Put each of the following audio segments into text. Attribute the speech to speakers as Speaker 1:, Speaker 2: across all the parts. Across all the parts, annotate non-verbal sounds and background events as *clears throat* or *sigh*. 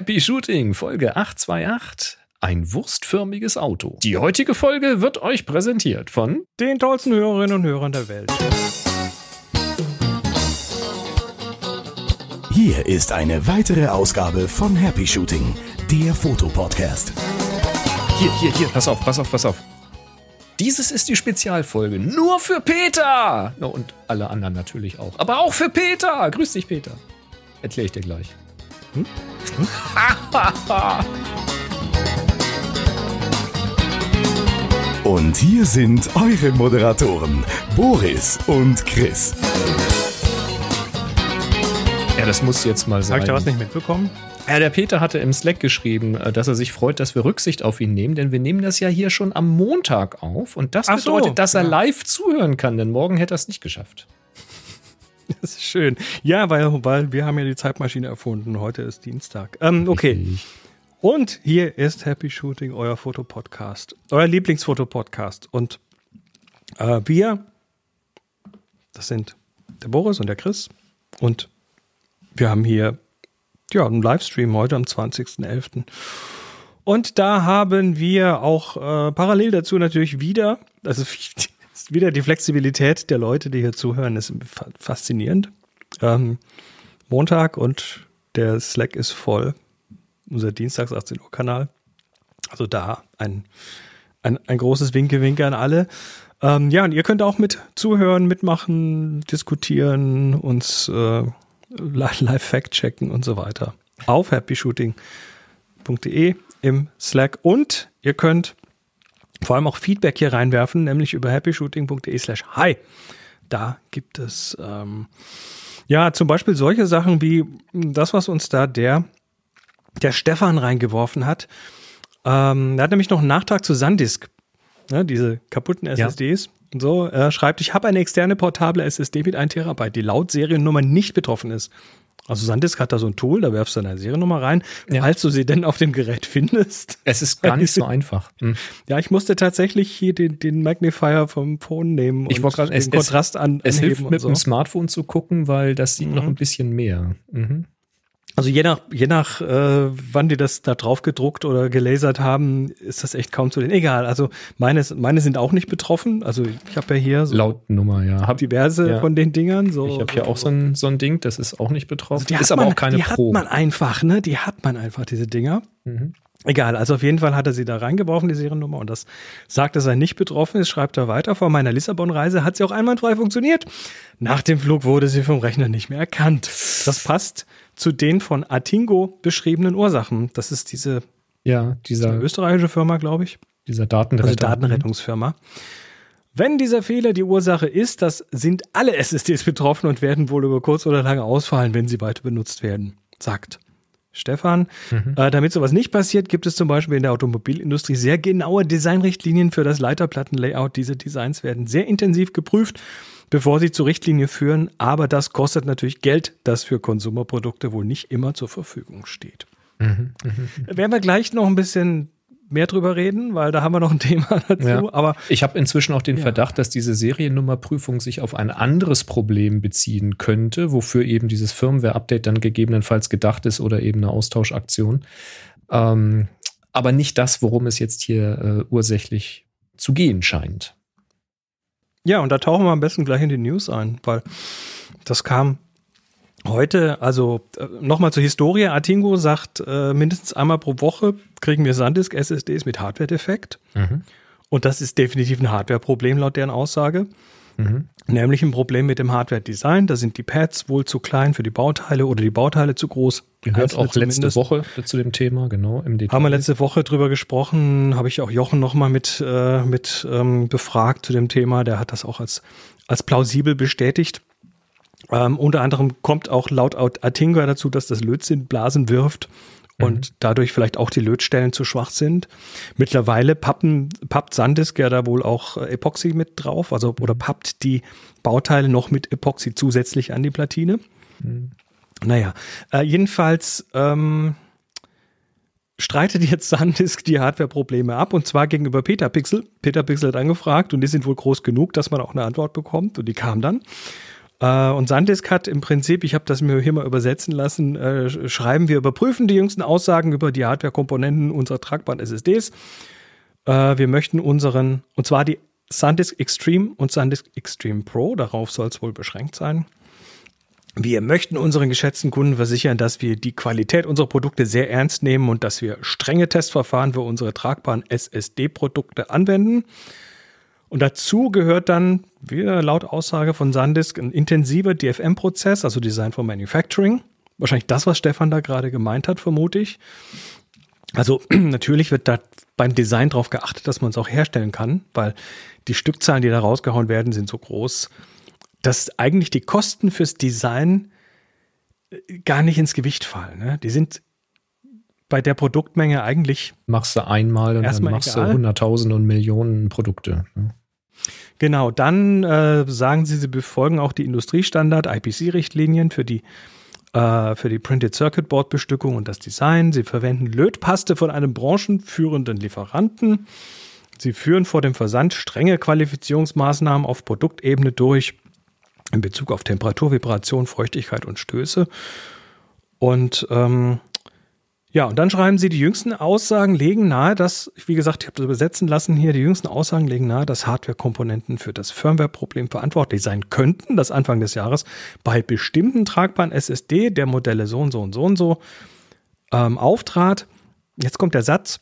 Speaker 1: Happy Shooting, Folge 828. Ein wurstförmiges Auto. Die heutige Folge wird euch präsentiert von
Speaker 2: den tollsten Hörerinnen und Hörern der Welt.
Speaker 3: Hier ist eine weitere Ausgabe von Happy Shooting, der Fotopodcast.
Speaker 1: Hier, hier, hier, pass auf, pass auf, pass auf. Dieses ist die Spezialfolge nur für Peter. No, und alle anderen natürlich auch. Aber auch für Peter. Grüß dich, Peter. Erkläre ich dir gleich. Hm? Hm?
Speaker 3: und hier sind eure Moderatoren, Boris und Chris.
Speaker 1: Ja, das muss jetzt mal sein.
Speaker 2: Habe ich da was nicht mitbekommen?
Speaker 1: Ja, der Peter hatte im Slack geschrieben, äh, dass er sich freut, dass wir Rücksicht auf ihn nehmen, denn wir nehmen das ja hier schon am Montag auf und das Ach bedeutet, so, dass er ja. live zuhören kann, denn morgen hätte er es nicht geschafft. *laughs*
Speaker 2: Das ist schön. Ja, weil, weil wir haben ja die Zeitmaschine erfunden. Heute ist Dienstag. Ähm, okay. Und hier ist Happy Shooting, euer Fotopodcast. Euer Lieblingsfotopodcast. Und äh, wir, das sind der Boris und der Chris. Und wir haben hier ja, einen Livestream heute am 20.11. Und da haben wir auch äh, parallel dazu natürlich wieder, also *laughs* wieder die Flexibilität der Leute, die hier zuhören, ist faszinierend. Ähm, Montag und der Slack ist voll. Unser Dienstags 18 Uhr Kanal. Also da ein, ein, ein großes Winke-Winke an alle. Ähm, ja, und ihr könnt auch mit zuhören, mitmachen, diskutieren, uns äh, live fact-checken und so weiter. Auf happyshooting.de im Slack. Und ihr könnt vor allem auch Feedback hier reinwerfen, nämlich über happyshooting.de slash hi. Da gibt es ähm, ja zum Beispiel solche Sachen wie das, was uns da der, der Stefan reingeworfen hat. Ähm, er hat nämlich noch einen Nachtrag zu Sandisk, ne, diese kaputten SSDs. Ja. So, er schreibt, ich habe eine externe portable SSD mit 1 Terabyte, die laut Seriennummer nicht betroffen ist. Also Sandisk hat da so ein Tool, da werfst du eine Seriennummer rein, ja. falls du sie denn auf dem Gerät findest.
Speaker 1: Es ist gar nicht so *laughs* einfach.
Speaker 2: Hm. Ja, ich musste tatsächlich hier den, den Magnifier vom Phone nehmen
Speaker 1: ich und grad, den es, Kontrast an, es hilft mit so. dem Smartphone zu gucken, weil das sieht mhm. noch ein bisschen mehr. Mhm.
Speaker 2: Also je nach, je nach äh, wann die das da drauf gedruckt oder gelasert haben, ist das echt kaum zu den. Egal, also meine, meine sind auch nicht betroffen. Also ich habe ja hier
Speaker 1: so laut Nummer, ja.
Speaker 2: Hab diverse ja. von den Dingern. So,
Speaker 1: ich habe hier auch so ein, so ein Ding, das ist auch nicht betroffen.
Speaker 2: Also ist aber man, auch keine die Pro. Die hat man einfach, ne? Die hat man einfach, diese Dinger. Mhm. Egal, also auf jeden Fall hat er sie da reingeworfen, die Seriennummer, und das sagt, dass er nicht betroffen ist, schreibt er weiter. Vor meiner Lissabon-Reise hat sie auch einwandfrei funktioniert. Nach dem Flug wurde sie vom Rechner nicht mehr erkannt. Das passt zu den von Atingo beschriebenen Ursachen. Das ist diese
Speaker 1: ja, dieser
Speaker 2: österreichische Firma, glaube ich.
Speaker 1: Dieser Datenretter. Also
Speaker 2: Datenrettungsfirma. Wenn dieser Fehler die Ursache ist, das sind alle SSDs betroffen und werden wohl über kurz oder lang ausfallen, wenn sie weiter benutzt werden, sagt Stefan. Mhm. Äh, damit sowas nicht passiert, gibt es zum Beispiel in der Automobilindustrie sehr genaue Designrichtlinien für das Leiterplattenlayout. Diese Designs werden sehr intensiv geprüft bevor sie zur Richtlinie führen. Aber das kostet natürlich Geld, das für Konsumerprodukte wohl nicht immer zur Verfügung steht. Mhm, mh, mh. Werden wir gleich noch ein bisschen mehr drüber reden, weil da haben wir noch ein Thema *laughs* dazu. Ja.
Speaker 1: Aber ich habe inzwischen auch den ja. Verdacht, dass diese Seriennummerprüfung sich auf ein anderes Problem beziehen könnte, wofür eben dieses Firmware-Update dann gegebenenfalls gedacht ist oder eben eine Austauschaktion. Ähm, aber nicht das, worum es jetzt hier äh, ursächlich zu gehen scheint.
Speaker 2: Ja, und da tauchen wir am besten gleich in die News ein, weil das kam heute, also äh, nochmal zur Historie. Atingo sagt, äh, mindestens einmal pro Woche kriegen wir SanDisk SSDs mit Hardware-Defekt. Mhm. Und das ist definitiv ein Hardware-Problem laut deren Aussage. Mhm. Nämlich ein Problem mit dem Hardware-Design. Da sind die Pads wohl zu klein für die Bauteile oder die Bauteile zu groß.
Speaker 1: Gehört auch letzte Woche zu dem Thema, genau.
Speaker 2: Im Detail. Haben wir letzte Woche drüber gesprochen, habe ich auch Jochen nochmal mit, äh, mit ähm, befragt zu dem Thema. Der hat das auch als, als plausibel bestätigt. Ähm, unter anderem kommt auch laut Atinga dazu, dass das Lötzinn Blasen wirft und mhm. dadurch vielleicht auch die Lötstellen zu schwach sind. Mittlerweile pappen, pappt Sandisk ja da wohl auch äh, Epoxy mit drauf, also oder mhm. pappt die Bauteile noch mit Epoxy zusätzlich an die Platine. Mhm. Naja, äh, jedenfalls ähm, streitet jetzt Sandisk die Hardware-Probleme ab und zwar gegenüber Petapixel. Petapixel hat angefragt und die sind wohl groß genug, dass man auch eine Antwort bekommt und die kam dann. Äh, und Sandisk hat im Prinzip, ich habe das mir hier mal übersetzen lassen, äh, schreiben, wir überprüfen die jüngsten Aussagen über die Hardware-Komponenten unserer tragbaren SSDs. Äh, wir möchten unseren, und zwar die SanDisk Extreme und SanDisk Extreme Pro, darauf soll es wohl beschränkt sein. Wir möchten unseren geschätzten Kunden versichern, dass wir die Qualität unserer Produkte sehr ernst nehmen und dass wir strenge Testverfahren für unsere tragbaren SSD-Produkte anwenden. Und dazu gehört dann, wieder laut Aussage von Sandisk, ein intensiver DFM-Prozess, also Design for Manufacturing. Wahrscheinlich das, was Stefan da gerade gemeint hat, vermute ich. Also *clears throat* natürlich wird da beim Design darauf geachtet, dass man es auch herstellen kann, weil die Stückzahlen, die da rausgehauen werden, sind so groß, dass eigentlich die Kosten fürs Design äh, gar nicht ins Gewicht fallen. Ne? Die sind bei der Produktmenge eigentlich.
Speaker 1: Machst du einmal und dann machst egal. du Hunderttausende und Millionen Produkte. Ne?
Speaker 2: Genau, dann äh, sagen sie, sie befolgen auch die Industriestandard IPC-Richtlinien für die äh, für die Printed Circuit Board Bestückung und das Design. Sie verwenden Lötpaste von einem branchenführenden Lieferanten. Sie führen vor dem Versand strenge Qualifizierungsmaßnahmen auf Produktebene durch in Bezug auf Temperatur, Vibration, Feuchtigkeit und Stöße. Und ähm, ja, und dann schreiben sie, die jüngsten Aussagen legen nahe, dass, wie gesagt, ich habe das übersetzen lassen hier, die jüngsten Aussagen legen nahe, dass Hardware-Komponenten für das Firmware-Problem verantwortlich sein könnten, das Anfang des Jahres bei bestimmten tragbaren SSD der Modelle so und so und so und so ähm, auftrat. Jetzt kommt der Satz.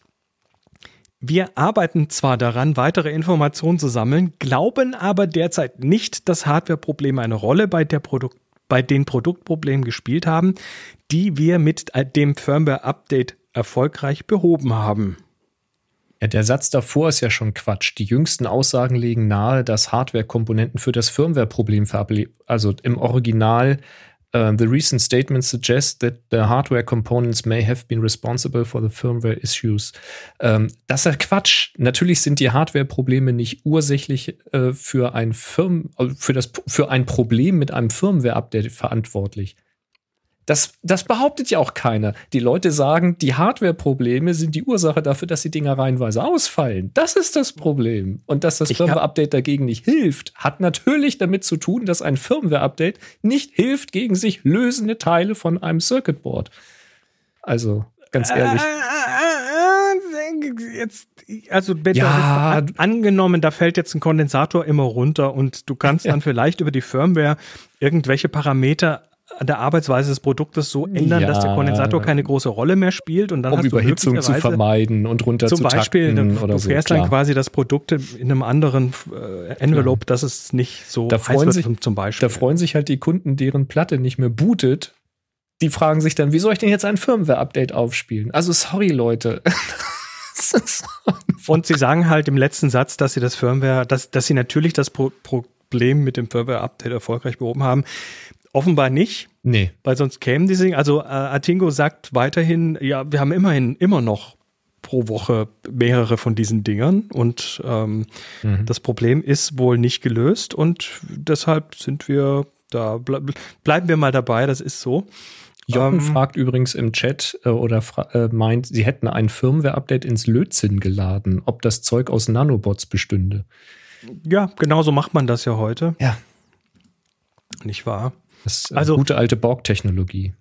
Speaker 2: Wir arbeiten zwar daran, weitere Informationen zu sammeln, glauben aber derzeit nicht, dass Hardware-Probleme eine Rolle bei der Produkt bei den Produktproblemen gespielt haben, die wir mit dem Firmware-Update erfolgreich behoben haben.
Speaker 1: Ja, der Satz davor ist ja schon Quatsch. Die jüngsten Aussagen legen nahe, dass Hardware-Komponenten für das Firmware-Problem also im Original Uh, the recent statements suggest that the hardware components may have been responsible for the firmware issues. Ähm, das ist Quatsch. Natürlich sind die Hardware-Probleme nicht ursächlich äh, für ein Firm, äh, für das, für ein Problem mit einem Firmware-Update verantwortlich. Das, das behauptet ja auch keiner. Die Leute sagen, die Hardware-Probleme sind die Ursache dafür, dass die Dinger reihenweise ausfallen. Das ist das Problem. Und dass das Firmware-Update dagegen nicht hilft, hat natürlich damit zu tun, dass ein Firmware-Update nicht hilft gegen sich lösende Teile von einem Circuitboard. Also, ganz ehrlich.
Speaker 2: Jetzt, also ja, angenommen, da fällt jetzt ein Kondensator immer runter und du kannst dann vielleicht über die Firmware irgendwelche Parameter der Arbeitsweise des Produktes so ändern, ja. dass der Kondensator keine große Rolle mehr spielt und dann
Speaker 1: um Überhitzung zu vermeiden und runter
Speaker 2: zum
Speaker 1: zu
Speaker 2: Beispiel,
Speaker 1: takten
Speaker 2: oder du fährst so, dann quasi das Produkt in einem anderen äh, Envelope, dass es nicht so
Speaker 1: da freuen sich, zum Beispiel. Da freuen sich halt die Kunden, deren Platte nicht mehr bootet. Die fragen sich dann, wie soll ich denn jetzt ein Firmware-Update aufspielen? Also sorry, Leute. *laughs*
Speaker 2: und sie sagen halt im letzten Satz, dass sie das Firmware, dass, dass sie natürlich das Pro Problem mit dem Firmware-Update erfolgreich behoben haben. Offenbar nicht.
Speaker 1: Nee.
Speaker 2: Weil sonst kämen die Dinge. Also äh, Atingo sagt weiterhin, ja, wir haben immerhin immer noch pro Woche mehrere von diesen Dingern und ähm, mhm. das Problem ist wohl nicht gelöst und deshalb sind wir da, ble bleiben wir mal dabei, das ist so.
Speaker 1: Jochen ähm, fragt übrigens im Chat äh, oder äh, meint, sie hätten ein Firmware-Update ins Lötzinn geladen, ob das Zeug aus Nanobots bestünde.
Speaker 2: Ja, genau so macht man das ja heute.
Speaker 1: Ja.
Speaker 2: Nicht wahr?
Speaker 1: Das ist also, gute alte Borg-Technologie.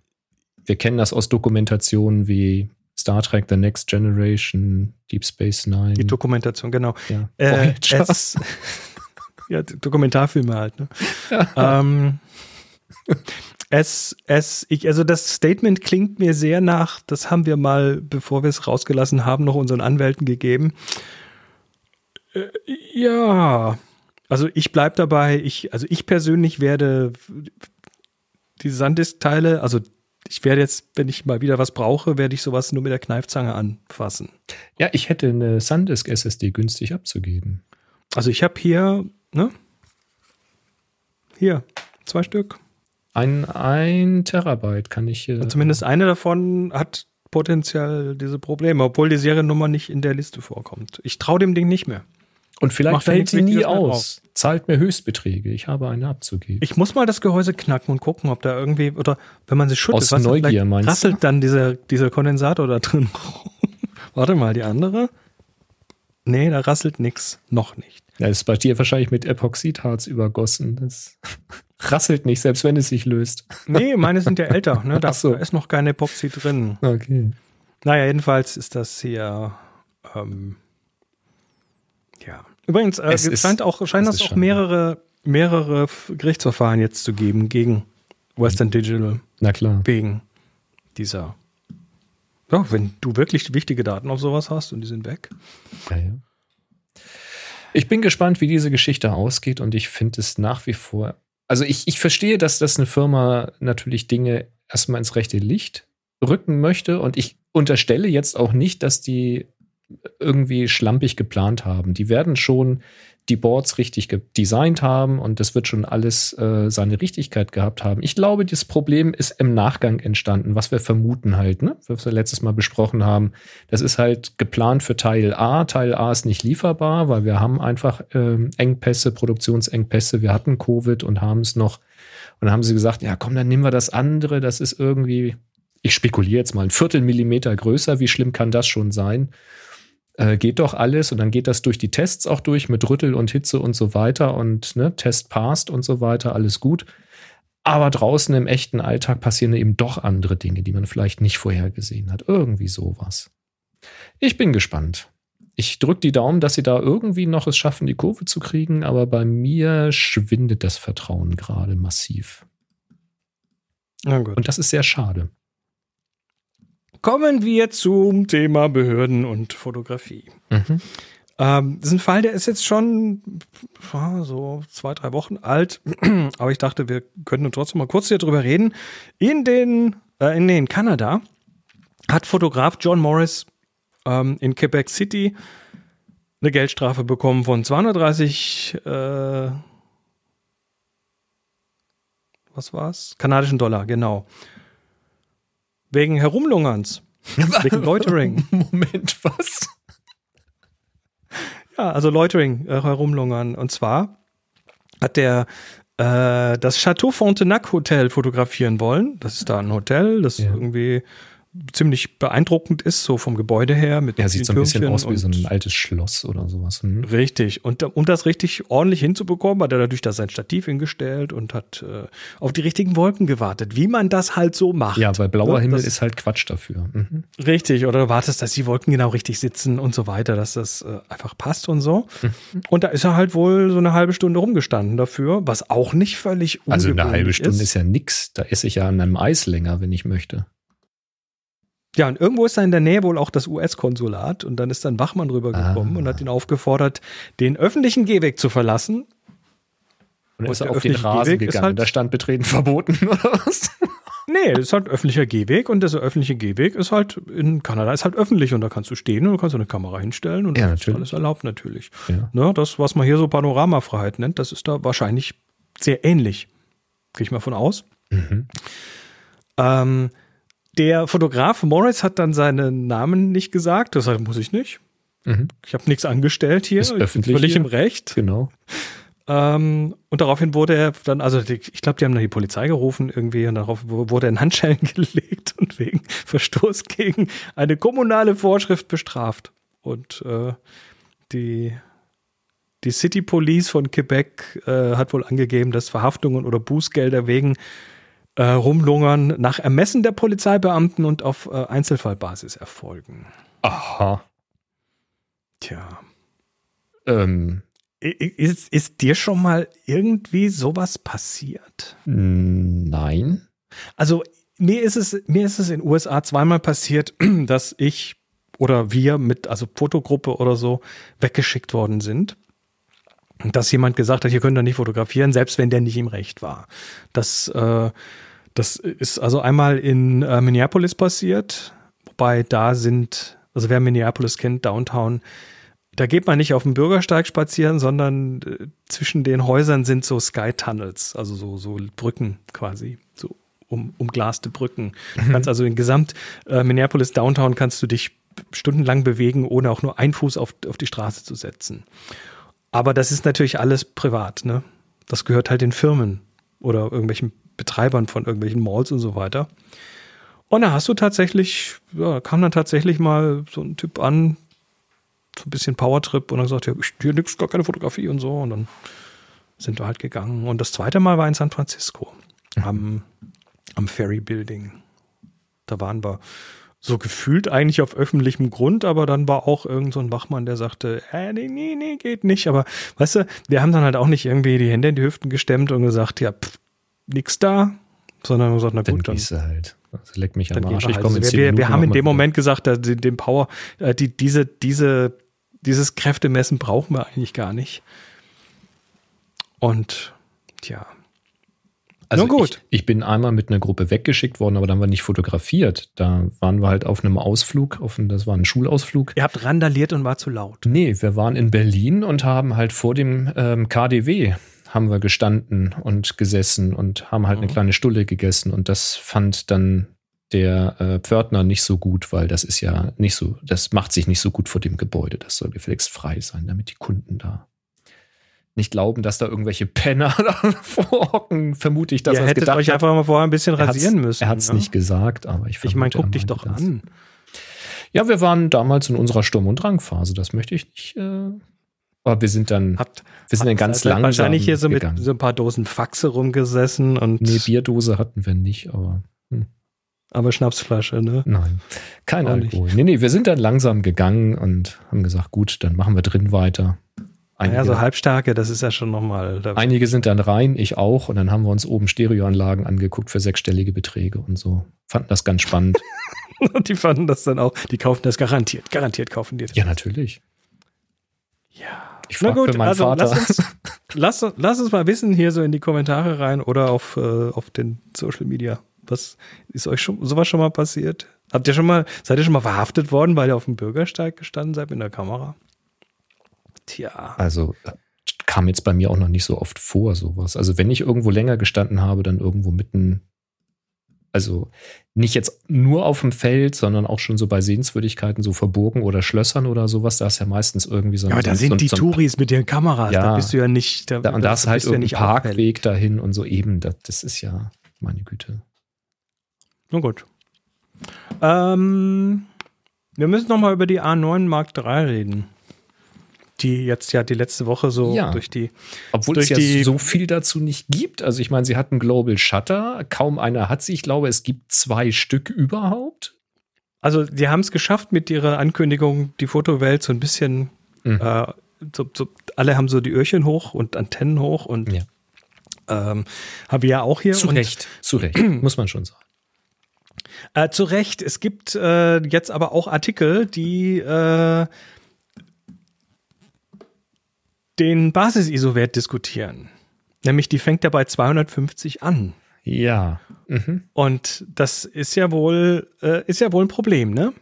Speaker 1: Wir kennen das aus Dokumentationen wie Star Trek The Next Generation, Deep Space Nine.
Speaker 2: Die Dokumentation, genau.
Speaker 1: Ja,
Speaker 2: äh, es, *laughs* ja Dokumentarfilme halt. Ne? Ja. *laughs* Ähm, es, es, ich, also das Statement klingt mir sehr nach, das haben wir mal, bevor wir es rausgelassen haben, noch unseren Anwälten gegeben. Äh, ja, also ich bleibe dabei, ich, also ich persönlich werde die Sandisk-Teile, also ich werde jetzt, wenn ich mal wieder was brauche, werde ich sowas nur mit der Kneifzange anfassen.
Speaker 1: Ja, ich hätte eine Sandisk SSD günstig abzugeben.
Speaker 2: Also ich habe hier, ne? Hier, zwei Stück.
Speaker 1: Ein, ein Terabyte kann ich hier.
Speaker 2: Zumindest eine davon hat potenziell diese Probleme, obwohl die Seriennummer nicht in der Liste vorkommt. Ich traue dem Ding nicht mehr.
Speaker 1: Und vielleicht fällt sie nie aus. Zahlt mir Höchstbeträge. Ich habe eine abzugeben.
Speaker 2: Ich muss mal das Gehäuse knacken und gucken, ob da irgendwie, oder wenn man sie schüttelt,
Speaker 1: Aus was Neugier, meinst
Speaker 2: rasselt dann dieser, dieser Kondensator da drin. *laughs* Warte mal, die andere? Nee, da rasselt nix. Noch nicht.
Speaker 1: Ja, ist bei dir wahrscheinlich mit Epoxidharz übergossen. Das *laughs* rasselt nicht, selbst wenn es sich löst.
Speaker 2: Nee, meine sind ja *laughs* älter. Ne? Da,
Speaker 1: so.
Speaker 2: da ist noch keine Epoxy drin.
Speaker 1: Okay.
Speaker 2: Naja, jedenfalls ist das hier. Ähm. Übrigens, äh,
Speaker 1: Es ist-
Speaker 2: scheint auch, scheint
Speaker 1: es
Speaker 2: das auch mehrere, mehrere Gerichtsverfahren jetzt zu geben gegen Western Digital
Speaker 1: Na klar.
Speaker 2: wegen dieser. Ja, wenn du wirklich wichtige Daten auf sowas hast und die sind weg.
Speaker 1: Ja, ja. Ich bin gespannt, wie diese Geschichte ausgeht und ich finde es nach wie vor. Also ich, ich verstehe, dass das eine Firma natürlich Dinge erstmal ins rechte Licht rücken möchte und ich unterstelle jetzt auch nicht, dass die irgendwie schlampig geplant haben. Die werden schon die Boards richtig designt haben und das wird schon alles äh, seine Richtigkeit gehabt haben. Ich glaube, das Problem ist im Nachgang entstanden, was wir vermuten halt, ne? was wir letztes Mal besprochen haben. Das ist halt geplant für Teil A. Teil A ist nicht lieferbar, weil wir haben einfach ähm, Engpässe, Produktionsengpässe. Wir hatten Covid und haben es noch. Und dann haben sie gesagt, ja komm, dann nehmen wir das andere. Das ist irgendwie, ich spekuliere jetzt mal, ein Viertelmillimeter größer. Wie schlimm kann das schon sein? Äh, geht doch alles und dann geht das durch die Tests auch durch mit Rüttel und Hitze und so weiter und ne, Test passt und so weiter, alles gut. Aber draußen im echten Alltag passieren eben doch andere Dinge, die man vielleicht nicht vorhergesehen hat. Irgendwie sowas. Ich bin gespannt. Ich drücke die Daumen, dass sie da irgendwie noch es schaffen, die Kurve zu kriegen, aber bei mir schwindet das Vertrauen gerade massiv. Und das ist sehr schade.
Speaker 2: Kommen wir zum Thema Behörden und Fotografie.
Speaker 1: Mhm.
Speaker 2: Ähm, das ist ein Fall, der ist jetzt schon so zwei, drei Wochen alt, *clears throat* aber ich dachte, wir könnten trotzdem mal kurz hier drüber reden. In den, äh, in den Kanada hat Fotograf John Morris ähm, in Quebec City eine Geldstrafe bekommen von 230 äh, was war's? Kanadischen Dollar, genau. Wegen Herumlungerns. *laughs* Wegen Loitering.
Speaker 1: Moment, was?
Speaker 2: Ja, also Loitering, äh, herumlungern. Und zwar hat der äh, das Chateau Frontenac Hotel fotografieren wollen. Das ist da ein Hotel, das
Speaker 1: Ja.
Speaker 2: irgendwie ziemlich beeindruckend ist, so vom Gebäude her. Mit
Speaker 1: Ja, sieht so ein bisschen aus wie so ein altes Schloss oder sowas. Hm?
Speaker 2: Richtig. Und um das richtig ordentlich hinzubekommen, hat er natürlich da sein Stativ hingestellt und hat äh, auf die richtigen Wolken gewartet, wie man das halt so macht.
Speaker 1: Ja, weil blauer
Speaker 2: Ne,
Speaker 1: Himmel ist halt Quatsch dafür. Mhm.
Speaker 2: Richtig, oder du wartest, dass die Wolken genau richtig sitzen und so weiter, dass das äh, einfach passt und so. Und da ist er halt wohl so eine halbe Stunde rumgestanden dafür, was auch nicht völlig
Speaker 1: Also eine
Speaker 2: ungewöhnlich
Speaker 1: halbe Stunde ist.
Speaker 2: ist.
Speaker 1: ja nix. Da esse ich ja an einem Eis länger, wenn ich möchte.
Speaker 2: Ja, und irgendwo ist da in der Nähe wohl auch das US-Konsulat und dann ist dann Wachmann rübergekommen
Speaker 1: Ah.
Speaker 2: und hat ihn aufgefordert, den öffentlichen Gehweg zu verlassen.
Speaker 1: Und dann
Speaker 2: Und
Speaker 1: ist er auf den Rasen
Speaker 2: Gehweg
Speaker 1: gegangen.
Speaker 2: halt-
Speaker 1: da stand betreten verboten *laughs* oder was?
Speaker 2: Nee, das ist halt öffentlicher Gehweg und dieser öffentliche Gehweg ist halt in Kanada ist halt öffentlich und da kannst du stehen und du kannst eine Kamera hinstellen und
Speaker 1: Ja,
Speaker 2: das ist
Speaker 1: natürlich.
Speaker 2: alles erlaubt natürlich.
Speaker 1: Ja.
Speaker 2: Ne, das, was man hier so Panoramafreiheit nennt, das ist da wahrscheinlich sehr ähnlich. Gehe ich mal von aus.
Speaker 1: Mhm.
Speaker 2: Ähm, der Fotograf Morris hat dann seinen Namen nicht gesagt. Das heißt, muss ich nicht.
Speaker 1: Mhm.
Speaker 2: Ich habe nichts angestellt hier.
Speaker 1: Ist öffentlich
Speaker 2: völlig
Speaker 1: hier.
Speaker 2: im Recht.
Speaker 1: Genau.
Speaker 2: Ähm, und daraufhin wurde er dann, also die, ich glaube, die haben dann die Polizei gerufen irgendwie und darauf wurde er in Handschellen *laughs* gelegt und wegen Verstoß gegen eine kommunale Vorschrift bestraft. Und äh, die, die City Police von Quebec äh, hat wohl angegeben, dass Verhaftungen oder Bußgelder wegen äh, Rumlungern nach Ermessen der Polizeibeamten und auf äh, Einzelfallbasis erfolgen.
Speaker 1: Aha.
Speaker 2: Tja.
Speaker 1: Ähm,
Speaker 2: Ist, ist dir schon mal irgendwie sowas passiert?
Speaker 1: nein.
Speaker 2: Also mir ist es, mir ist es in den USA zweimal passiert, *clears throat* dass ich oder wir mit, also Fotogruppe oder so, weggeschickt worden sind. Dass jemand gesagt hat, hier könnt ihr nicht fotografieren, selbst wenn der nicht im Recht war. Das, äh, das ist also einmal in äh, Minneapolis passiert, wobei da sind, also wer Minneapolis kennt, Downtown, da geht man nicht auf dem Bürgersteig spazieren, sondern äh, zwischen den Häusern sind so Sky Tunnels, also so, so Brücken quasi, so um, umglaste Brücken. Du kannst also in Gesamt äh, Minneapolis Downtown kannst du dich stundenlang bewegen, ohne auch nur einen Fuß auf, auf die Straße zu setzen. Aber das ist natürlich alles privat, ne? Das gehört halt den Firmen oder irgendwelchen Betreibern von irgendwelchen Malls und so weiter. Und da hast du tatsächlich, ja, kam dann tatsächlich mal so ein Typ an, so ein bisschen Powertrip und dann gesagt, ja, ich hier nix, gar keine Fotografie und so. Und dann sind wir halt gegangen. Und das zweite Mal war in San Francisco am, am Ferry Building. Da waren wir so gefühlt eigentlich auf öffentlichem Grund, aber dann war auch irgend so ein Wachmann, der sagte, äh, nee, nee, nee, geht nicht. Aber weißt du, wir haben dann halt auch nicht irgendwie die Hände in die Hüften gestemmt und gesagt, ja, pff, nix da, sondern gesagt, na gut,
Speaker 1: dann. dann halt. Also leck mich am
Speaker 2: Arsch. Ich komme halt. wir, wir, wir haben in dem Moment gesagt, dass den Power, äh, die, diese, diese, dieses Kräftemessen brauchen wir eigentlich gar nicht. Und ja,
Speaker 1: also gut. Ich, ich, bin einmal mit einer Gruppe weggeschickt worden, aber dann war nicht fotografiert. Da waren wir halt auf einem Ausflug, auf ein, das war ein Schulausflug.
Speaker 2: Ihr habt randaliert und war zu laut.
Speaker 1: Nee, wir waren in Berlin und haben halt vor dem ähm, KDW haben wir gestanden und gesessen und haben halt mhm. eine kleine Stulle gegessen und das fand dann der äh, Pförtner nicht so gut, weil das ist ja nicht so, das macht sich nicht so gut vor dem Gebäude. Das soll gefälligst frei sein, damit die Kunden da nicht glauben, dass da irgendwelche Penner *laughs* vorhocken, vermute ich, dass
Speaker 2: Ihr er hättet gedacht euch einfach mal vorher ein bisschen rasieren müssen.
Speaker 1: Er hat es ja? nicht gesagt, aber ich
Speaker 2: Ich meine, guck dich doch das. an.
Speaker 1: Ja, wir waren damals in unserer Sturm- und Drangphase, das möchte ich nicht. Äh, aber wir sind dann,
Speaker 2: hat,
Speaker 1: wir sind dann ganz langsam
Speaker 2: wahrscheinlich hier so gegangen. mit so ein paar Dosen Faxe rumgesessen und.
Speaker 1: Nee, Bierdose hatten wir nicht, aber. Hm.
Speaker 2: Aber Schnapsflasche, ne?
Speaker 1: Nein, kein Alkohol. Nee, nee, wir sind dann langsam gegangen und haben gesagt, gut, dann machen wir drin weiter.
Speaker 2: Einige, ja, so halbstarke, das ist ja schon nochmal.
Speaker 1: Einige sind dann rein, ich auch. Und dann haben wir uns oben Stereoanlagen angeguckt für sechsstellige Beträge und so. Fanden das ganz spannend. *laughs*
Speaker 2: und die fanden das dann auch, die kaufen das garantiert. Garantiert kaufen die das.
Speaker 1: Ja, natürlich.
Speaker 2: Ja.
Speaker 1: Ich frage für meinen also Vater.
Speaker 2: Lass uns, *laughs* lass, lass uns mal wissen hier so in die Kommentare rein oder auf, äh, auf den Social Media. Was ist euch schon sowas schon mal passiert? Habt ihr schon mal, seid ihr schon mal verhaftet worden, weil ihr auf dem Bürgersteig gestanden seid mit der Kamera?
Speaker 1: Tja. Also äh, kam jetzt bei mir auch noch nicht so oft vor, sowas. Also wenn ich irgendwo länger gestanden habe, dann irgendwo mitten, also nicht jetzt nur auf dem Feld, sondern auch schon so bei Sehenswürdigkeiten, so Verburgen oder Schlössern oder sowas, da ist ja meistens irgendwie so
Speaker 2: ein. Ja, aber da
Speaker 1: so,
Speaker 2: sind
Speaker 1: so,
Speaker 2: die so Touris mit ihren Kameras, ja, da bist du ja nicht.
Speaker 1: Da, und da ist halt irgendein ja Parkweg dahin und so eben, das, das ist ja, meine Güte.
Speaker 2: Na gut. Ähm, wir müssen noch mal über die A9 Mark III reden die jetzt ja die letzte Woche so ja. durch die.
Speaker 1: Obwohl es ja so viel dazu nicht gibt. Also ich meine, sie hatten Global Shutter, kaum einer hat sie. Ich glaube, es gibt zwei Stück überhaupt.
Speaker 2: Also die haben es geschafft mit ihrer Ankündigung, die Fotowelt so ein bisschen, mhm. äh, so, so, alle haben so die Öhrchen hoch und Antennen hoch und ja. ähm, habe ja auch hier.
Speaker 1: Zu Recht, zu Recht, *clears throat* muss man schon sagen.
Speaker 2: Äh, zu Recht. Es gibt äh, jetzt aber auch Artikel, die äh, den Basis-ISO-Wert diskutieren. Nämlich die fängt ja bei 250 an.
Speaker 1: Ja.
Speaker 2: Mhm. Und das ist ja wohl, äh, ist ja wohl ein Problem, ne?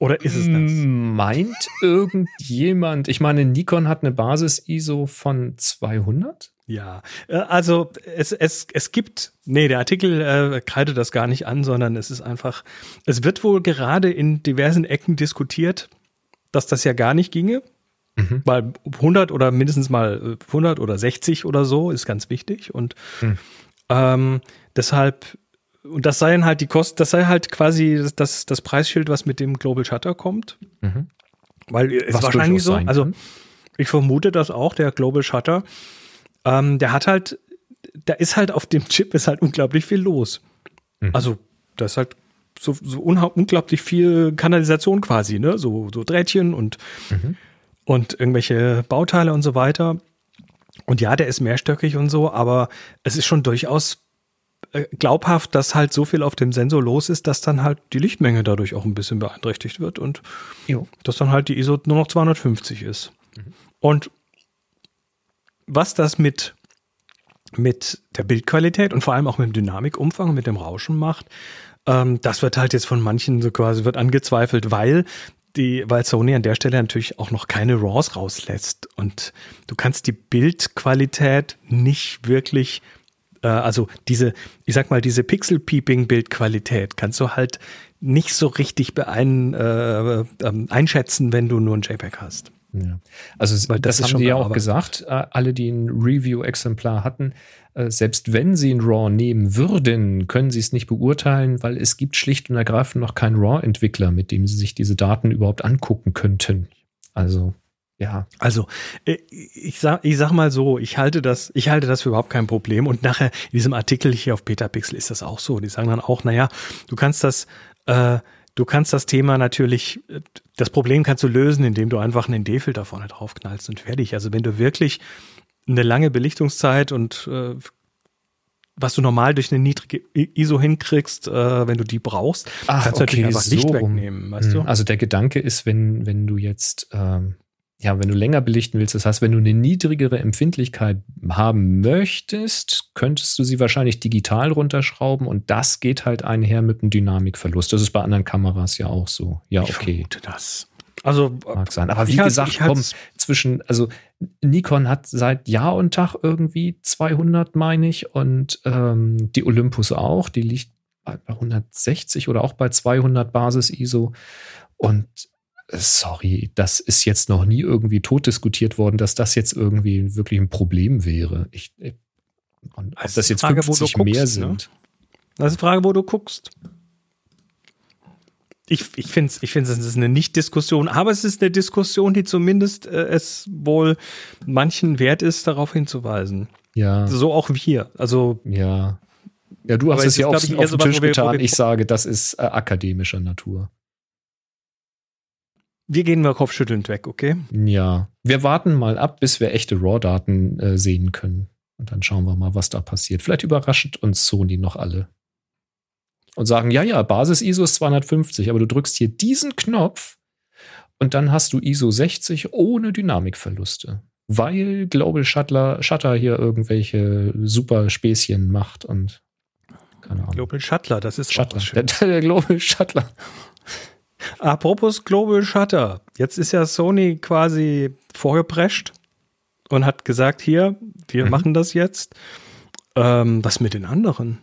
Speaker 2: Oder ist es das?
Speaker 1: Meint irgendjemand, ich meine, Nikon hat eine Basis-ISO von 200?
Speaker 2: Ja, äh, also es, es, es gibt, nee, der Artikel äh, kreidet das gar nicht an, sondern es ist einfach, es wird wohl gerade in diversen Ecken diskutiert, dass das ja gar nicht ginge. Mhm. Weil 100 oder mindestens mal 100 oder 60 oder so ist ganz wichtig und mhm. ähm, deshalb und das seien halt die Kosten, das sei halt quasi das, das Preisschild, was mit dem Global Shutter kommt. Mhm. Weil es wahrscheinlich so, also ich vermute das auch, der Global Shutter, ähm, der hat halt, da ist halt auf dem Chip ist halt unglaublich viel los. Mhm. Also, da ist halt so, so unglaublich viel Kanalisation quasi, ne? So, so Drähtchen und mhm und irgendwelche Bauteile und so weiter. Und ja, der ist mehrstöckig und so, aber es ist schon durchaus äh, glaubhaft, dass halt so viel auf dem Sensor los ist, dass dann halt die Lichtmenge dadurch auch ein bisschen beeinträchtigt wird und jo. dass dann halt die ISO nur noch 250 ist. Mhm. Und was das mit, mit der Bildqualität und vor allem auch mit dem Dynamikumfang, mit dem Rauschen macht, ähm, das wird halt jetzt von manchen so quasi wird angezweifelt, weil die, weil Sony an der Stelle natürlich auch noch keine RAWs rauslässt und du kannst die Bildqualität nicht wirklich, äh, also diese, ich sag mal, diese Pixel-Peeping-Bildqualität kannst du halt nicht so richtig beein, äh, äh, einschätzen, wenn du nur ein JPEG hast.
Speaker 1: Ja. Also Weil das, das haben die ja auch gesagt, äh, alle, die ein Review-Exemplar hatten, äh, selbst wenn sie ein RAW nehmen würden, können sie es nicht beurteilen, weil es gibt schlicht und ergreifend noch keinen RAW-Entwickler, mit dem sie sich diese Daten überhaupt angucken könnten. Also ja.
Speaker 2: Also, äh, ich sag, ich sag mal so, ich halte das, ich halte das für überhaupt kein Problem. Und nachher in diesem Artikel hier auf Petapixel ist das auch so. Die sagen dann auch, naja, du kannst das, äh, du kannst das Thema natürlich, äh, das Problem kannst du lösen, indem du einfach einen ND-Filter vorne draufknallst und fertig. Also wenn du wirklich eine lange Belichtungszeit und äh, was du normal durch eine niedrige ISO hinkriegst, äh, wenn du die brauchst,
Speaker 1: Ach,
Speaker 2: kannst du
Speaker 1: okay,
Speaker 2: natürlich einfach Licht
Speaker 1: so.
Speaker 2: wegnehmen, weißt du?
Speaker 1: Hm, Also der Gedanke ist, wenn, wenn du jetzt, ähm, ja, wenn du länger belichten willst, das heißt, wenn du eine niedrigere Empfindlichkeit haben möchtest, könntest du sie wahrscheinlich digital runterschrauben und das geht halt einher mit einem Dynamikverlust. Das ist bei anderen Kameras ja auch so. Ja,
Speaker 2: Ich
Speaker 1: okay.
Speaker 2: vermute das. Also,
Speaker 1: Mag sein. Aber wie
Speaker 2: Ich
Speaker 1: gesagt,
Speaker 2: ich
Speaker 1: komm, zwischen, also Nikon hat seit Jahr und Tag irgendwie 200, meine ich, und ähm, die Olympus auch. Die liegt bei bei 160 oder auch bei 200 Basis-ISO. Und äh, sorry, das ist jetzt noch nie irgendwie tot diskutiert worden, dass das jetzt irgendwie wirklich ein Problem wäre. Ich, ich, und ob
Speaker 2: Das
Speaker 1: jetzt
Speaker 2: Frage, wo du
Speaker 1: 50 mehr
Speaker 2: guckst, ne?
Speaker 1: sind.
Speaker 2: Das ist die Frage, wo du guckst. Ich, ich finde es, ich find's, es ist eine Nicht-Diskussion, aber es ist eine Diskussion, die zumindest äh, es wohl manchen wert ist, darauf hinzuweisen.
Speaker 1: Ja,
Speaker 2: So auch wir. Also,
Speaker 1: ja. Ja, du hast es ja auf, auf den Tisch getan. Ich sage, das ist äh, akademischer Natur.
Speaker 2: Wir gehen mal kopfschüttelnd weg, okay?
Speaker 1: Ja, wir warten mal ab, bis wir echte RAW-Daten äh, sehen können. Und dann schauen wir mal, was da passiert. Vielleicht überrascht uns Sony noch alle. Und sagen, ja, ja, Basis-ISO ist 250, aber du drückst hier diesen Knopf und dann hast du ISO 60 ohne Dynamikverluste. Weil Global Shutter, Shutter hier irgendwelche super Späßchen macht und keine Ahnung.
Speaker 2: Global Shuttler, das ist was
Speaker 1: Der, der Global Shutter.
Speaker 2: Apropos Global Shutter. Jetzt ist ja Sony quasi vorgeprescht und hat gesagt, hier, wir
Speaker 1: Mhm.
Speaker 2: machen das jetzt. Ähm, was mit den anderen?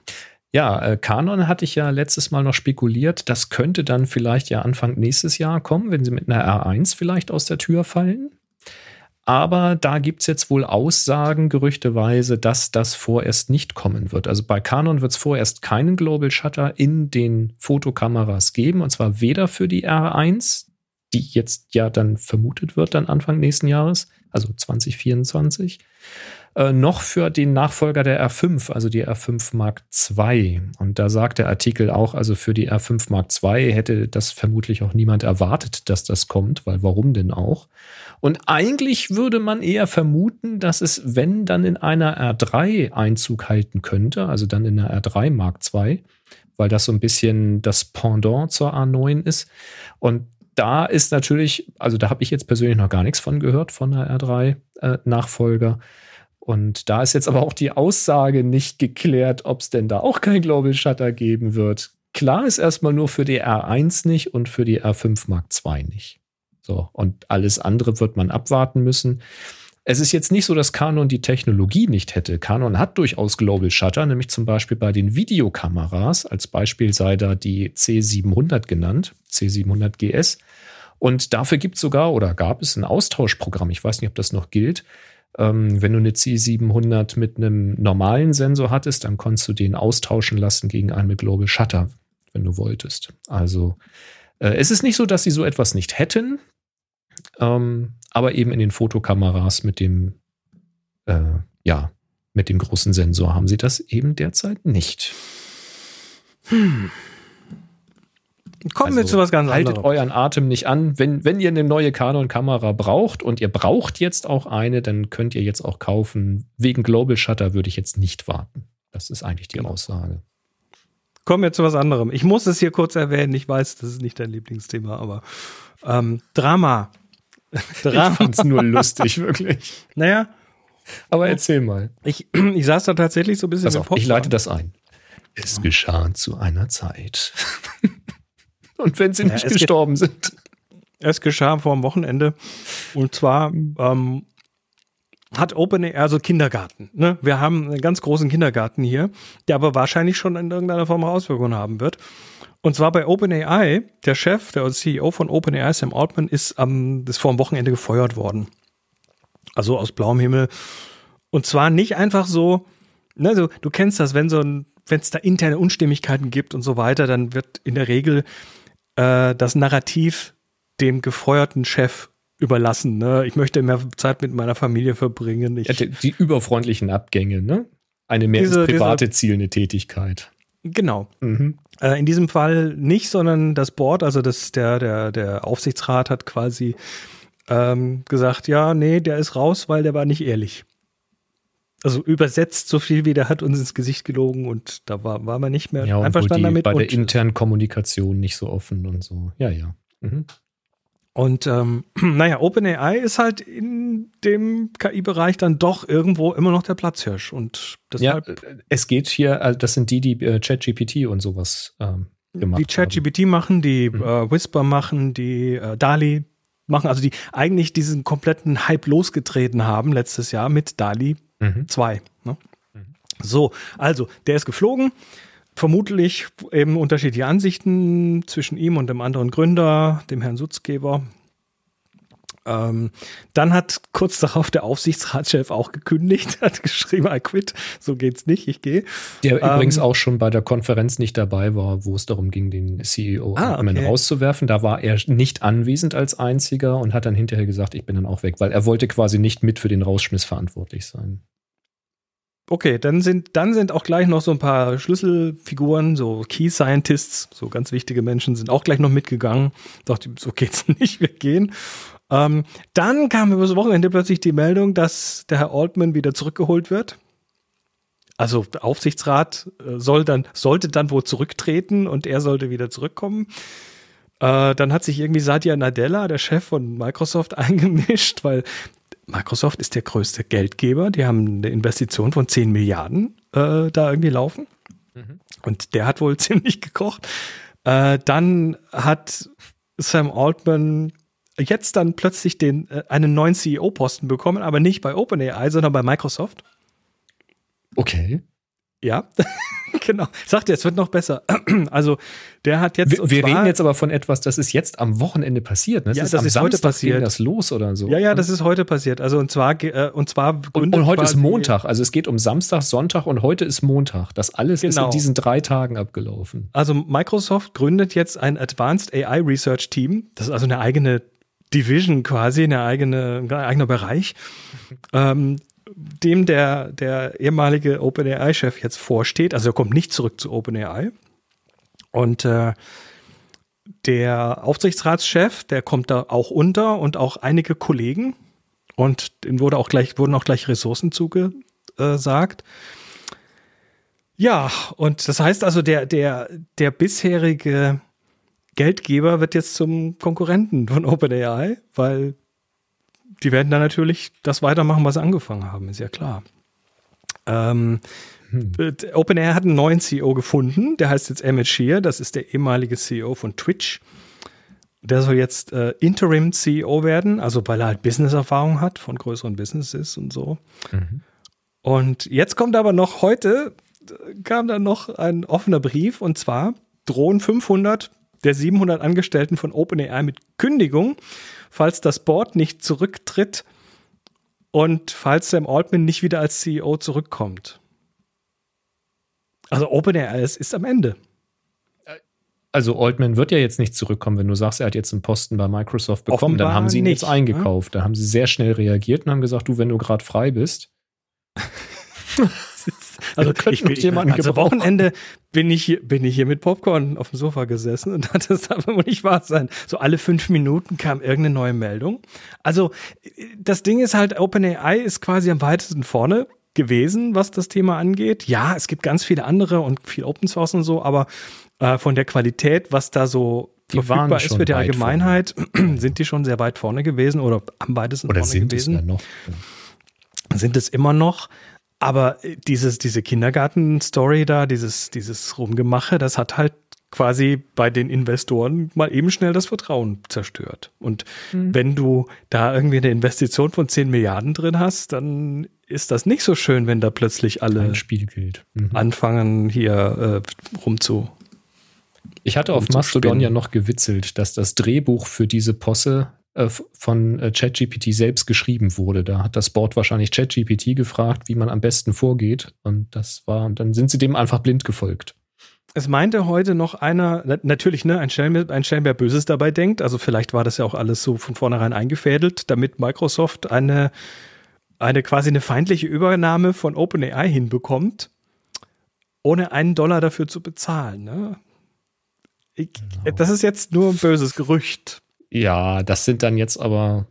Speaker 1: Ja, äh, Canon hatte ich ja letztes Mal noch spekuliert, das könnte dann vielleicht ja Anfang nächstes Jahr kommen, wenn sie mit einer R1 vielleicht aus der Tür fallen. Aber da gibt es jetzt wohl Aussagen, gerüchteweise, dass das vorerst nicht kommen wird. Also bei Canon wird es vorerst keinen Global Shutter in den Fotokameras geben, und zwar weder für die R1, die jetzt ja dann vermutet wird, dann Anfang nächsten Jahres, also 2024, äh, noch für den Nachfolger der R5, also die R5 Mark II. Und da sagt der Artikel auch, also für die R5 Mark II hätte das vermutlich auch niemand erwartet, dass das kommt, weil warum denn auch? Und eigentlich würde man eher vermuten, dass es, wenn dann in einer R3 Einzug halten könnte, also dann in einer R3 Mark II, weil das so ein bisschen das Pendant zur A9 ist. Und da ist natürlich, also da habe ich jetzt persönlich noch gar nichts von gehört, von der R3-Nachfolger. Und da ist jetzt aber auch die Aussage nicht geklärt, ob es denn da auch kein Global Shutter geben wird. Klar ist erstmal nur für die R1 nicht und für die R5 Mark II nicht. So, und alles andere wird man abwarten müssen. Es ist jetzt nicht so, dass Canon die Technologie nicht hätte. Canon hat durchaus Global Shutter, nämlich zum Beispiel bei den Videokameras. Als Beispiel sei da die C700 genannt, C700 GS. Und dafür gibt es sogar oder gab es ein Austauschprogramm. Ich weiß nicht, ob das noch gilt. Ähm, wenn du eine C700 mit einem normalen Sensor hattest, dann konntest du den austauschen lassen gegen einen mit Global Shutter, wenn du wolltest. Also äh, es ist nicht so, dass sie so etwas nicht hätten, ähm, aber eben in den Fotokameras mit dem, äh, ja, mit dem großen Sensor haben sie das eben derzeit nicht.
Speaker 2: Kommen wir
Speaker 1: Also,
Speaker 2: zu was ganz
Speaker 1: Haltet
Speaker 2: anderem.
Speaker 1: euren Atem nicht an. Wenn, wenn ihr eine neue Canon-Kamera braucht und ihr braucht jetzt auch eine, dann könnt ihr jetzt auch kaufen. Wegen Global Shutter würde ich jetzt nicht warten. Das ist eigentlich die
Speaker 2: Genau.
Speaker 1: Aussage.
Speaker 2: Kommen wir zu was anderem. Ich muss es hier kurz erwähnen. Ich weiß, das ist nicht dein Lieblingsthema, aber ähm, Drama.
Speaker 1: Ich *laughs*
Speaker 2: Drama.
Speaker 1: fand's nur lustig, wirklich.
Speaker 2: Naja,
Speaker 1: Aber erzähl mal.
Speaker 2: ich, *clears throat* ich saß da tatsächlich so ein bisschen
Speaker 1: Pass auf, ich leite das ein. Es geschah zu einer Zeit. Und wenn sie
Speaker 2: Ja,
Speaker 1: nicht gestorben sind.
Speaker 2: Es geschah vor dem Wochenende. Und zwar ähm, hat OpenAI, also Kindergarten. Ne? Wir haben einen ganz großen Kindergarten hier, der aber wahrscheinlich schon in irgendeiner Form Auswirkungen haben wird. Und zwar bei OpenAI, der Chef, der CEO von OpenAI, Sam Altman, ist am, ist vor dem Wochenende gefeuert worden. Also aus blauem Himmel. Und zwar nicht einfach so, ne, so, du kennst das, wenn so ein, wenn es da interne Unstimmigkeiten gibt und so weiter, dann wird in der Regel äh, das Narrativ dem gefeuerten Chef überlassen. Ne? Ich möchte mehr Zeit mit meiner Familie verbringen. Ich,
Speaker 1: ja, die, die, überfreundlichen Abgänge, ne? Eine mehr diese, Private diese, zielende Tätigkeit.
Speaker 2: Genau. Mhm. Äh, in diesem Fall nicht, sondern das Board, also das, der, der, der Aufsichtsrat hat quasi ähm, gesagt, ja, nee, der ist raus, weil der war nicht ehrlich. Also übersetzt so viel wie der hat uns ins Gesicht gelogen und da war, war man nicht mehr
Speaker 1: ja, einverstanden damit. Bei der internen Kommunikation nicht so offen und so. Ja, ja. Mhm.
Speaker 2: Und ähm, *clears throat* naja, OpenAI ist halt in dem KI-Bereich dann doch irgendwo immer noch der Platzhirsch. Und
Speaker 1: deshalb ja, es geht hier, äh, das sind die, die äh, ChatGPT und sowas ähm, gemacht
Speaker 2: Die ChatGPT machen, die mhm. äh, Whisper machen, die äh, DALI machen, also die eigentlich diesen kompletten Hype losgetreten haben letztes Jahr mit DALI 2. Mhm. Ne? Mhm. So, also der ist geflogen vermutlich eben unterschiedliche Ansichten zwischen ihm und dem anderen Gründer, dem Herrn Sutzgeber. Ähm, dann hat kurz darauf der Aufsichtsratschef auch gekündigt, *laughs* hat geschrieben, I quit, so geht's nicht, ich gehe.
Speaker 1: Der ähm, übrigens auch schon bei der Konferenz nicht dabei war, wo es darum ging, den CEO ah, okay. rauszuwerfen. Da war er nicht anwesend als einziger und hat dann hinterher gesagt, ich bin dann auch weg, weil er wollte quasi nicht mit für den Rausschmiss verantwortlich sein.
Speaker 2: Okay, dann sind, dann sind auch gleich noch so ein paar Schlüsselfiguren, so Key Scientists, so ganz wichtige Menschen, sind auch gleich noch mitgegangen. Dachte, so geht's *laughs* nicht, wir gehen. Ähm, dann kam über das Wochenende plötzlich die Meldung, dass der Herr Altman wieder zurückgeholt wird. Also der Aufsichtsrat äh, soll dann, sollte dann wohl zurücktreten und er sollte wieder zurückkommen. Äh, dann hat sich irgendwie Satya Nadella, der Chef von Microsoft, *laughs* eingemischt, weil Microsoft ist der größte Geldgeber. Die haben eine Investition von 10 Milliarden äh, da irgendwie laufen. Mhm. Und der hat wohl *laughs* ziemlich gekocht. Äh, dann hat Sam Altman jetzt dann plötzlich den, äh, einen neuen CEO-Posten bekommen, aber nicht bei OpenAI, sondern bei Microsoft.
Speaker 1: Okay.
Speaker 2: Ja, *laughs* genau. Sagt er, es wird noch besser. *clears throat* Also, der hat jetzt.
Speaker 1: Wir, wir reden jetzt aber von etwas, das ist jetzt am Wochenende passiert. Ne?
Speaker 2: Das ja, ist das ist Samstag heute passiert.
Speaker 1: Das los oder so.
Speaker 2: Ja, ja, das ist heute passiert. Also, und zwar, äh, und zwar.
Speaker 1: Und, und heute ist Montag. Also, es geht um Samstag, Sonntag und heute ist Montag. Das alles genau. ist in genau. diesen drei Tagen abgelaufen.
Speaker 2: Also, Microsoft gründet jetzt ein Advanced AI Research Team. Das ist also eine eigene Division quasi, eine eigene, ein eigener Bereich. *laughs* ähm, dem der, der ehemalige OpenAI-Chef jetzt vorsteht. Also er kommt nicht zurück zu OpenAI. Und äh, der Aufsichtsratschef, der kommt da auch unter und auch einige Kollegen. Und denen wurde auch gleich, wurden auch gleich Ressourcen zugesagt. Ja, und das heißt also, der, der, der bisherige Geldgeber wird jetzt zum Konkurrenten von OpenAI, weil die werden dann natürlich das weitermachen, was sie angefangen haben, ist ja klar. Ähm, hm. Äh, OpenAI hat einen neuen CEO gefunden, der heißt jetzt Emmett Shear, das ist der ehemalige CEO von Twitch. Der soll jetzt äh, Interim CEO werden, also weil er halt Business-Erfahrung hat von größeren Businesses und so. Mhm. Und jetzt kommt aber noch heute, kam dann noch ein offener Brief und zwar drohen 500 der 700 Angestellten von OpenAI mit Kündigung falls das Board nicht zurücktritt und falls Sam Altman nicht wieder als CEO zurückkommt. Also OpenAI ist, ist am Ende.
Speaker 1: Also Altman wird ja jetzt nicht zurückkommen, wenn du sagst, er hat jetzt einen Posten bei Microsoft bekommen, Offenbar dann haben sie ihn nicht, jetzt eingekauft. Ne? Da haben sie sehr schnell reagiert und haben gesagt, du, wenn du gerade frei bist. *laughs* *laughs*
Speaker 2: Also, ich bin, jemanden also Wochenende bin ich, hier, bin ich hier mit Popcorn auf dem Sofa gesessen und *laughs* das darf wohl nicht wahr sein. So alle fünf Minuten kam irgendeine neue Meldung. Also das Ding ist halt, OpenAI ist quasi am weitesten vorne gewesen, was das Thema angeht. Ja, es gibt ganz viele andere und viel Open Source und so, aber äh, von der Qualität, was da so die verfügbar ist für die Allgemeinheit, *clears throat* sind die schon sehr weit vorne gewesen oder am weitesten
Speaker 1: oder
Speaker 2: vorne gewesen.
Speaker 1: Es noch?
Speaker 2: Sind es immer noch. Aber dieses, diese Kindergarten-Story da, dieses, dieses Rumgemache, das hat halt quasi bei den Investoren mal eben schnell das Vertrauen zerstört. Und mhm. wenn du da irgendwie eine Investition von 10 Milliarden drin hast, dann ist das nicht so schön, wenn da plötzlich alle
Speaker 1: mhm.
Speaker 2: anfangen, hier äh, rumzu.
Speaker 1: Ich hatte auf Mastodon ja noch gewitzelt, dass das Drehbuch für diese Posse äh, von äh, ChatGPT selbst geschrieben wurde. Da hat das Board wahrscheinlich ChatGPT gefragt, wie man am besten vorgeht. Und das war, und dann sind sie dem einfach blind gefolgt.
Speaker 2: es meinte heute noch einer, natürlich, ne, ein Schellenberg, ein Schellenberg Böses dabei denkt. Also vielleicht war das ja auch alles so von vornherein eingefädelt, damit Microsoft eine, eine quasi eine feindliche Übernahme von OpenAI hinbekommt, ohne einen Dollar dafür zu bezahlen. Ne? Ich, genau. Das ist jetzt nur ein böses Gerücht.
Speaker 1: Ja, das sind dann jetzt aber.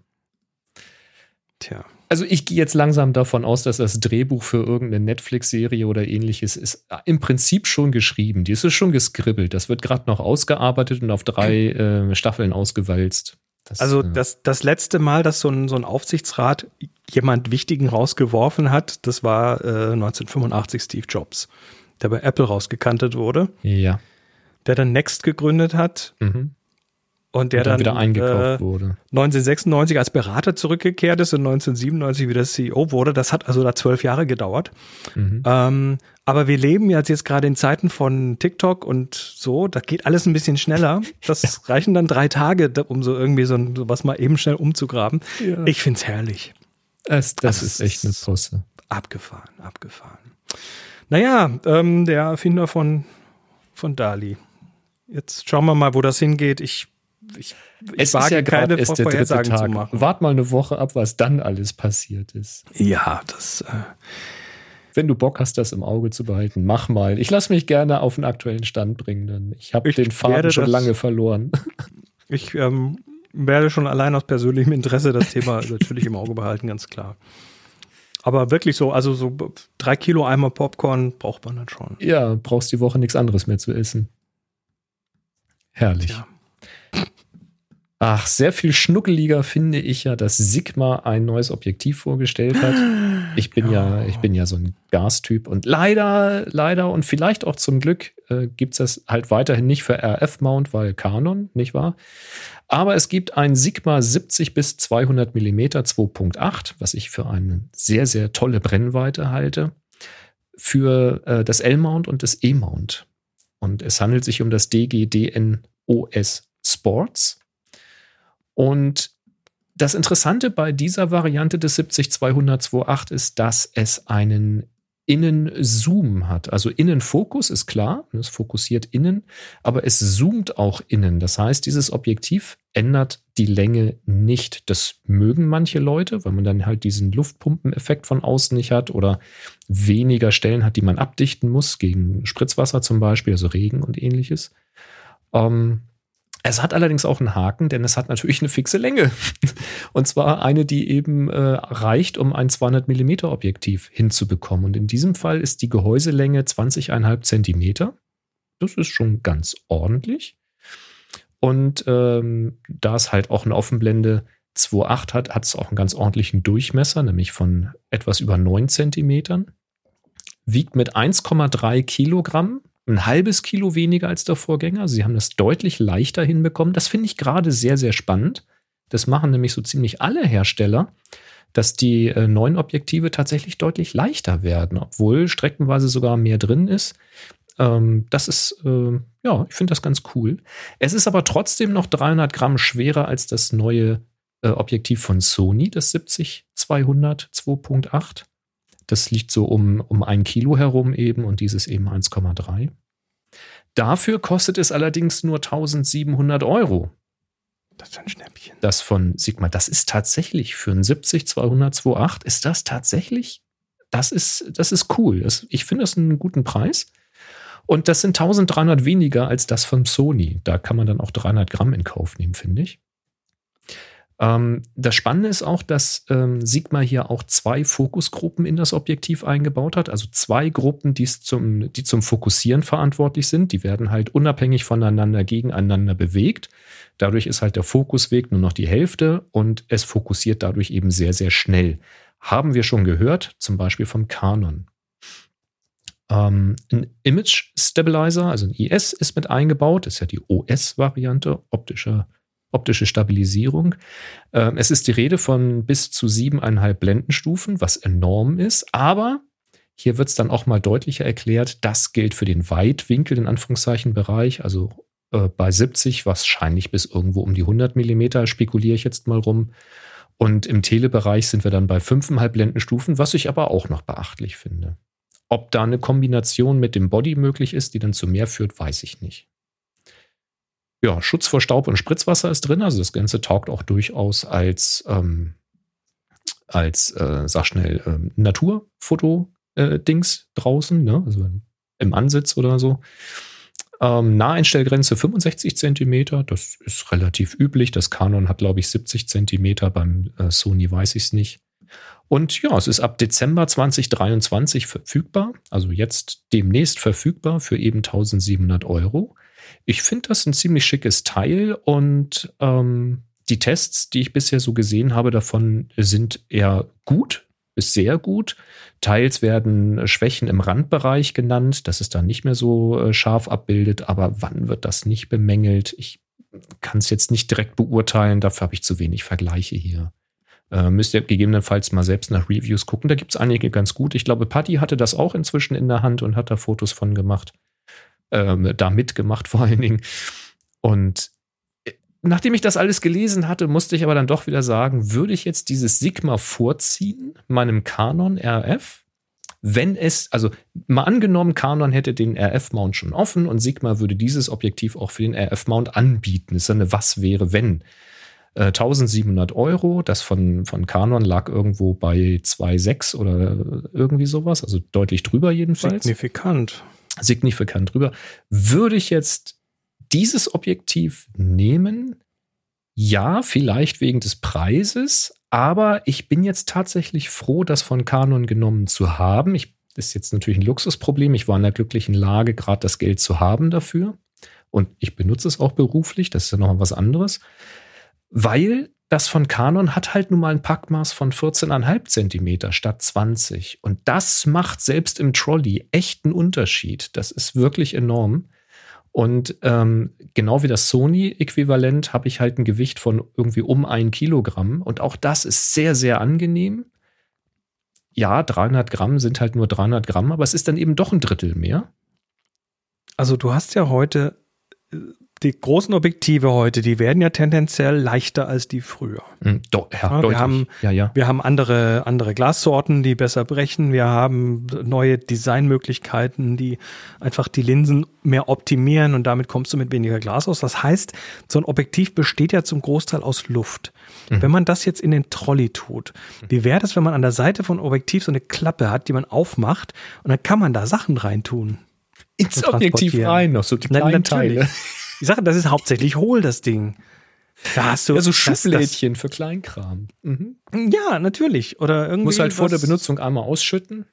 Speaker 2: Tja.
Speaker 1: Also ich gehe jetzt langsam davon aus, dass das Drehbuch für irgendeine Netflix-Serie oder ähnliches ist im Prinzip schon geschrieben. Die ist schon geskribbelt. Das wird gerade noch ausgearbeitet und auf drei äh, Staffeln ausgewalzt.
Speaker 2: Das, also äh, das, das letzte Mal, dass so ein, so ein Aufsichtsrat jemand Wichtigen rausgeworfen hat, das war äh, 1985 Steve Jobs, der bei Apple rausgekantet wurde.
Speaker 1: Ja.
Speaker 2: Der dann Next gegründet hat. Mhm und der und dann,
Speaker 1: dann, wieder eingekauft äh, wurde.
Speaker 2: 1996 als Berater zurückgekehrt ist und 1997 wieder CEO wurde. Das hat also da zwölf Jahre gedauert. Mhm. Ähm, aber wir leben jetzt, jetzt gerade in Zeiten von TikTok und so, da geht alles ein bisschen schneller. Das *laughs* ja. reichen dann drei Tage, um so irgendwie so, so was mal eben schnell umzugraben. Ja. Ich find's herrlich.
Speaker 1: Es, das also ist echt eine Posse.
Speaker 2: Abgefahren, abgefahren. Naja, ähm, der Erfinder von, von Dali. Jetzt schauen wir mal, wo das hingeht. Ich ich,
Speaker 1: ich es wage ist ja keine erst der dritte Tag. Wart mal eine Woche ab, was dann alles passiert ist.
Speaker 2: Ja, das. Äh
Speaker 1: wenn du Bock hast, das im Auge zu behalten, mach mal. Ich lasse mich gerne auf den aktuellen Stand bringen. Denn ich habe den Faden schon das, lange verloren. *laughs*
Speaker 2: Ich ähm, werde schon allein aus persönlichem Interesse das Thema *laughs* natürlich im Auge behalten, ganz klar. Aber wirklich so, also so drei Kilo Eimer Popcorn braucht man dann schon.
Speaker 1: Ja, brauchst die Woche nichts anderes mehr zu essen. Herrlich. Ja. Ach, sehr viel schnuckeliger finde ich ja, dass Sigma ein neues Objektiv vorgestellt hat. Ich bin ja, ich bin ja so ein Gastyp und leider, leider und vielleicht auch zum Glück äh, gibt es das halt weiterhin nicht für RF-Mount, weil Canon, nicht wahr? Aber es gibt ein Sigma 70 bis 200 mm 2.8, was ich für eine sehr, sehr tolle Brennweite halte, für äh, das L-Mount und das E-Mount. Und es handelt sich um das DGDN-OS Sports. Und das Interessante bei dieser Variante des 70-200-28 ist, dass es einen Innenzoom hat. Also Innenfokus ist klar, es fokussiert innen, aber es zoomt auch innen. Das heißt, dieses Objektiv ändert die Länge nicht. Das mögen manche Leute, weil man dann halt diesen Luftpumpeneffekt von außen nicht hat oder weniger Stellen hat, die man abdichten muss, gegen Spritzwasser zum Beispiel, also Regen und ähnliches. Ähm, es hat allerdings auch einen Haken, denn es hat natürlich eine fixe Länge. Und zwar eine, die eben äh, reicht, um ein 200 mm Objektiv hinzubekommen. Und in diesem Fall ist die Gehäuselänge 20,5 Zentimeter. Das ist schon ganz ordentlich. Und ähm, da es halt auch eine Offenblende 2.8 hat, hat es auch einen ganz ordentlichen Durchmesser, nämlich von etwas über 9 Zentimetern. Wiegt mit 1,3 Kilogramm ein halbes Kilo weniger als der Vorgänger. Sie haben das deutlich leichter hinbekommen. Das finde ich gerade sehr, sehr spannend. Das machen nämlich so ziemlich alle Hersteller, dass die äh, neuen Objektive tatsächlich deutlich leichter werden, obwohl streckenweise sogar mehr drin ist. Ähm, das ist, äh, ja, ich finde das ganz cool. Es ist aber trotzdem noch 300 Gramm schwerer als das neue äh, Objektiv von Sony, das 70-200 2.8. Das liegt so um, um ein Kilo herum eben und dieses eben 1,3. Dafür kostet es allerdings nur 1700 Euro.
Speaker 2: Das ist ein Schnäppchen.
Speaker 1: Das von Sigma. Das ist tatsächlich für ein 70-200-28 ist das tatsächlich, das ist, das ist cool. Das, ich finde das einen guten Preis. Und das sind 1300 weniger als das von Sony. Da kann man dann auch 300 Gramm in Kauf nehmen, finde ich. Ähm, das Spannende ist auch, dass ähm, Sigma hier auch zwei Fokusgruppen in das Objektiv eingebaut hat. Also zwei Gruppen, zum, die zum Fokussieren verantwortlich sind. Die werden halt unabhängig voneinander gegeneinander bewegt. Dadurch ist halt der Fokusweg nur noch die Hälfte und es fokussiert dadurch eben sehr, sehr schnell. Haben wir schon gehört, zum Beispiel vom Canon. Ähm, ein Image Stabilizer, also ein IS, ist mit eingebaut. Das ist ja die OS-Variante, optischer optische Stabilisierung. Ähm, es ist die Rede von bis zu siebeneinhalb Blendenstufen, was enorm ist, aber hier wird es dann auch mal deutlicher erklärt, das gilt für den Weitwinkel, in Anführungszeichen, Bereich, also äh, bei 70 wahrscheinlich bis irgendwo um die 100 Millimeter, spekuliere ich jetzt mal rum. Und im Telebereich sind wir dann bei 5,5 Blendenstufen, was ich aber auch noch beachtlich finde. Ob da eine Kombination mit dem Body möglich ist, die dann zu mehr führt, weiß ich nicht. Ja, Schutz vor Staub und Spritzwasser ist drin, also das Ganze taugt auch durchaus als, ähm, als äh, sag schnell, ähm, Naturfoto-Dings äh, draußen, ne? also im Ansitz oder so. Ähm, Naheinstellgrenze 65 cm, das ist relativ üblich. Das Canon hat, glaube ich, 70 cm, beim äh, Sony weiß ich es nicht. Und ja, es ist ab Dezember 2023 verfügbar, also jetzt demnächst verfügbar für eben 1700 Euro. Ich finde das ein ziemlich schickes Teil und ähm, die Tests, die ich bisher so gesehen habe davon, sind eher gut bis sehr gut. Teils werden Schwächen im Randbereich genannt, dass es da nicht mehr so äh, scharf abbildet, aber wann wird das nicht bemängelt? Ich kann es jetzt nicht direkt beurteilen, dafür habe ich zu wenig Vergleiche hier. Äh, müsst ihr gegebenenfalls mal selbst nach Reviews gucken. Da gibt es einige ganz gut. Ich glaube, Patty hatte das auch inzwischen in der Hand und hat da Fotos von gemacht. Ähm, da mitgemacht vor allen Dingen. Und nachdem ich das alles gelesen hatte, musste ich aber dann doch wieder sagen, würde ich jetzt dieses Sigma vorziehen, meinem Canon RF? Wenn es, also mal angenommen, Canon hätte den RF-Mount schon offen und Sigma würde dieses Objektiv auch für den RF-Mount anbieten. Das ist eine Was wäre, wenn. Äh, 1700 Euro, das von, von Canon lag irgendwo bei 2,6 oder irgendwie sowas, also deutlich drüber jedenfalls.
Speaker 2: Signifikant.
Speaker 1: Signifikant drüber. Würde ich jetzt dieses Objektiv nehmen? Ja, vielleicht wegen des Preises, aber ich bin jetzt tatsächlich froh, das von Canon genommen zu haben. Ich, das ist jetzt natürlich ein Luxusproblem. Ich war in der glücklichen Lage, gerade das Geld zu haben dafür. Und ich benutze es auch beruflich, das ist ja noch was anderes. Weil das von Canon hat halt nun mal ein Packmaß von 14,5 Zentimeter statt 20. Und das macht selbst im Trolley echt einen Unterschied. Das ist wirklich enorm. Und ähm, genau wie das Sony-Äquivalent habe ich halt ein Gewicht von irgendwie um ein Kilogramm. Und auch das ist sehr, sehr angenehm. Ja, 300 Gramm sind halt nur 300 Gramm, aber es ist dann eben doch ein Drittel mehr.
Speaker 2: Also du hast ja heute äh, die großen Objektive heute, die werden ja tendenziell leichter als die früher.
Speaker 1: Mhm, do, ja,
Speaker 2: ja, wir, haben, ja, ja. wir haben andere, andere Glassorten, die besser brechen. Wir haben neue Designmöglichkeiten, die einfach die Linsen mehr optimieren und damit kommst du mit weniger Glas aus. Das heißt, so ein Objektiv besteht ja zum Großteil aus Luft. Mhm. Wenn man das jetzt in den Trolley tut, wie wäre das, wenn man an der Seite von Objektiv so eine Klappe hat, die man aufmacht und dann kann man da Sachen reintun?
Speaker 1: Ins Objektiv rein, noch so die kleinen Teile. *laughs*
Speaker 2: Ich sage, das ist hauptsächlich hohl, das Ding.
Speaker 1: Da hast du ja, so Schublädchen für Kleinkram.
Speaker 2: Mhm. Ja, natürlich. Oder irgendwie.
Speaker 1: Muss halt vor der Benutzung einmal ausschütten.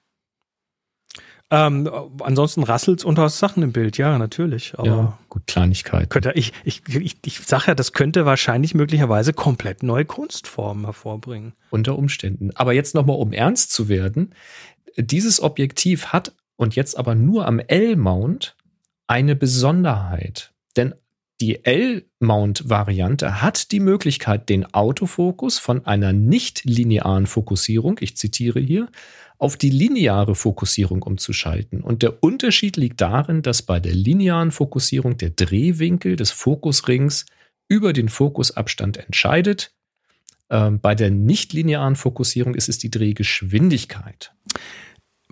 Speaker 2: Ähm, ansonsten rasselt unter Sachen im Bild, ja, natürlich. Aber ja,
Speaker 1: gut, Kleinigkeit.
Speaker 2: Könnte, ich ich, ich, ich sage ja, das könnte wahrscheinlich möglicherweise komplett neue Kunstformen hervorbringen.
Speaker 1: Unter Umständen. Aber jetzt nochmal, um ernst zu werden. Dieses Objektiv hat, und jetzt aber nur am L-Mount, eine Besonderheit. Denn die L-Mount-Variante hat die Möglichkeit, den Autofokus von einer nicht linearen Fokussierung, ich zitiere hier, auf die lineare Fokussierung umzuschalten. Und der Unterschied liegt darin, dass bei der linearen Fokussierung der Drehwinkel des Fokusrings über den Fokusabstand entscheidet. Ähm, bei der nicht linearen Fokussierung ist es die Drehgeschwindigkeit.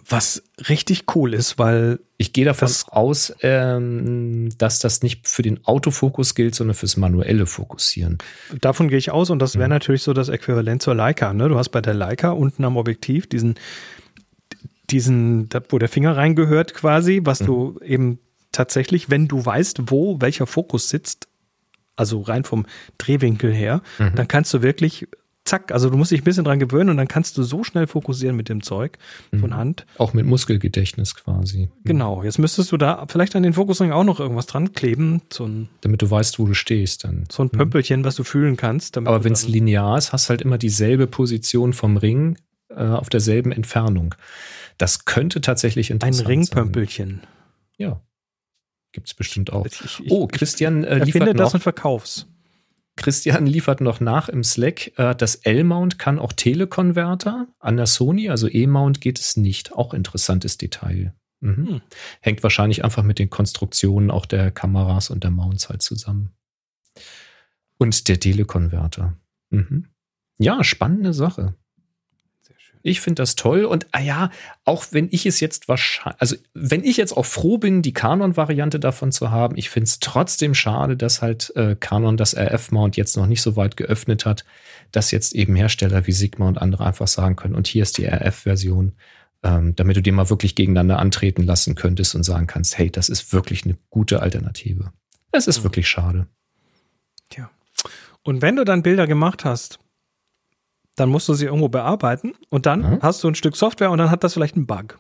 Speaker 2: Was richtig cool ist, weil
Speaker 1: ich gehe davon aus, ähm, dass das nicht für den Autofokus gilt, sondern fürs manuelle Fokussieren.
Speaker 2: Davon gehe ich aus und das wäre mhm. natürlich so das Äquivalent zur Leica. Ne? Du hast bei der Leica unten am Objektiv diesen, diesen, wo der Finger reingehört quasi, was mhm. du eben tatsächlich, wenn du weißt, wo welcher Fokus sitzt, also rein vom Drehwinkel her, mhm. dann kannst du wirklich zack, also du musst dich ein bisschen dran gewöhnen und dann kannst du so schnell fokussieren mit dem Zeug von mhm. Hand.
Speaker 1: Auch mit Muskelgedächtnis quasi.
Speaker 2: Genau, jetzt müsstest du da vielleicht an den Fokusring auch noch irgendwas dran kleben. So ein,
Speaker 1: damit du weißt, wo du stehst dann.
Speaker 2: So ein mhm. Pömpelchen, was du fühlen kannst.
Speaker 1: Aber wenn es linear ist, hast du halt immer dieselbe Position vom Ring äh, auf derselben Entfernung. Das könnte tatsächlich interessant sein.
Speaker 2: Ein Ringpömpelchen.
Speaker 1: Ja. Gibt es bestimmt auch. Ich, ich, oh, Christian
Speaker 2: äh, liefert finde das und verkauf's.
Speaker 1: Christian liefert noch nach im Slack. Äh, das L-Mount kann auch Telekonverter. An der Sony, also E-Mount, geht es nicht. Auch interessantes Detail. Mhm. Hm. Hängt wahrscheinlich einfach mit den Konstruktionen auch der Kameras und der Mounts halt zusammen. Und der Telekonverter. Mhm. Ja, spannende Sache. Ich finde das toll und ah ja, auch wenn ich es jetzt wahrscheinlich, also wenn ich jetzt auch froh bin, die Canon-Variante davon zu haben, ich finde es trotzdem schade, dass halt äh, Canon das RF-Mount jetzt noch nicht so weit geöffnet hat, dass jetzt eben Hersteller wie Sigma und andere einfach sagen können, und hier ist die RF-Version, ähm, damit du die mal wirklich gegeneinander antreten lassen könntest und sagen kannst, hey, das ist wirklich eine gute Alternative. Es ist mhm. wirklich schade.
Speaker 2: Tja. Und wenn du dann Bilder gemacht hast, dann musst du sie irgendwo bearbeiten und dann mhm. hast du ein Stück Software und dann hat das vielleicht einen Bug.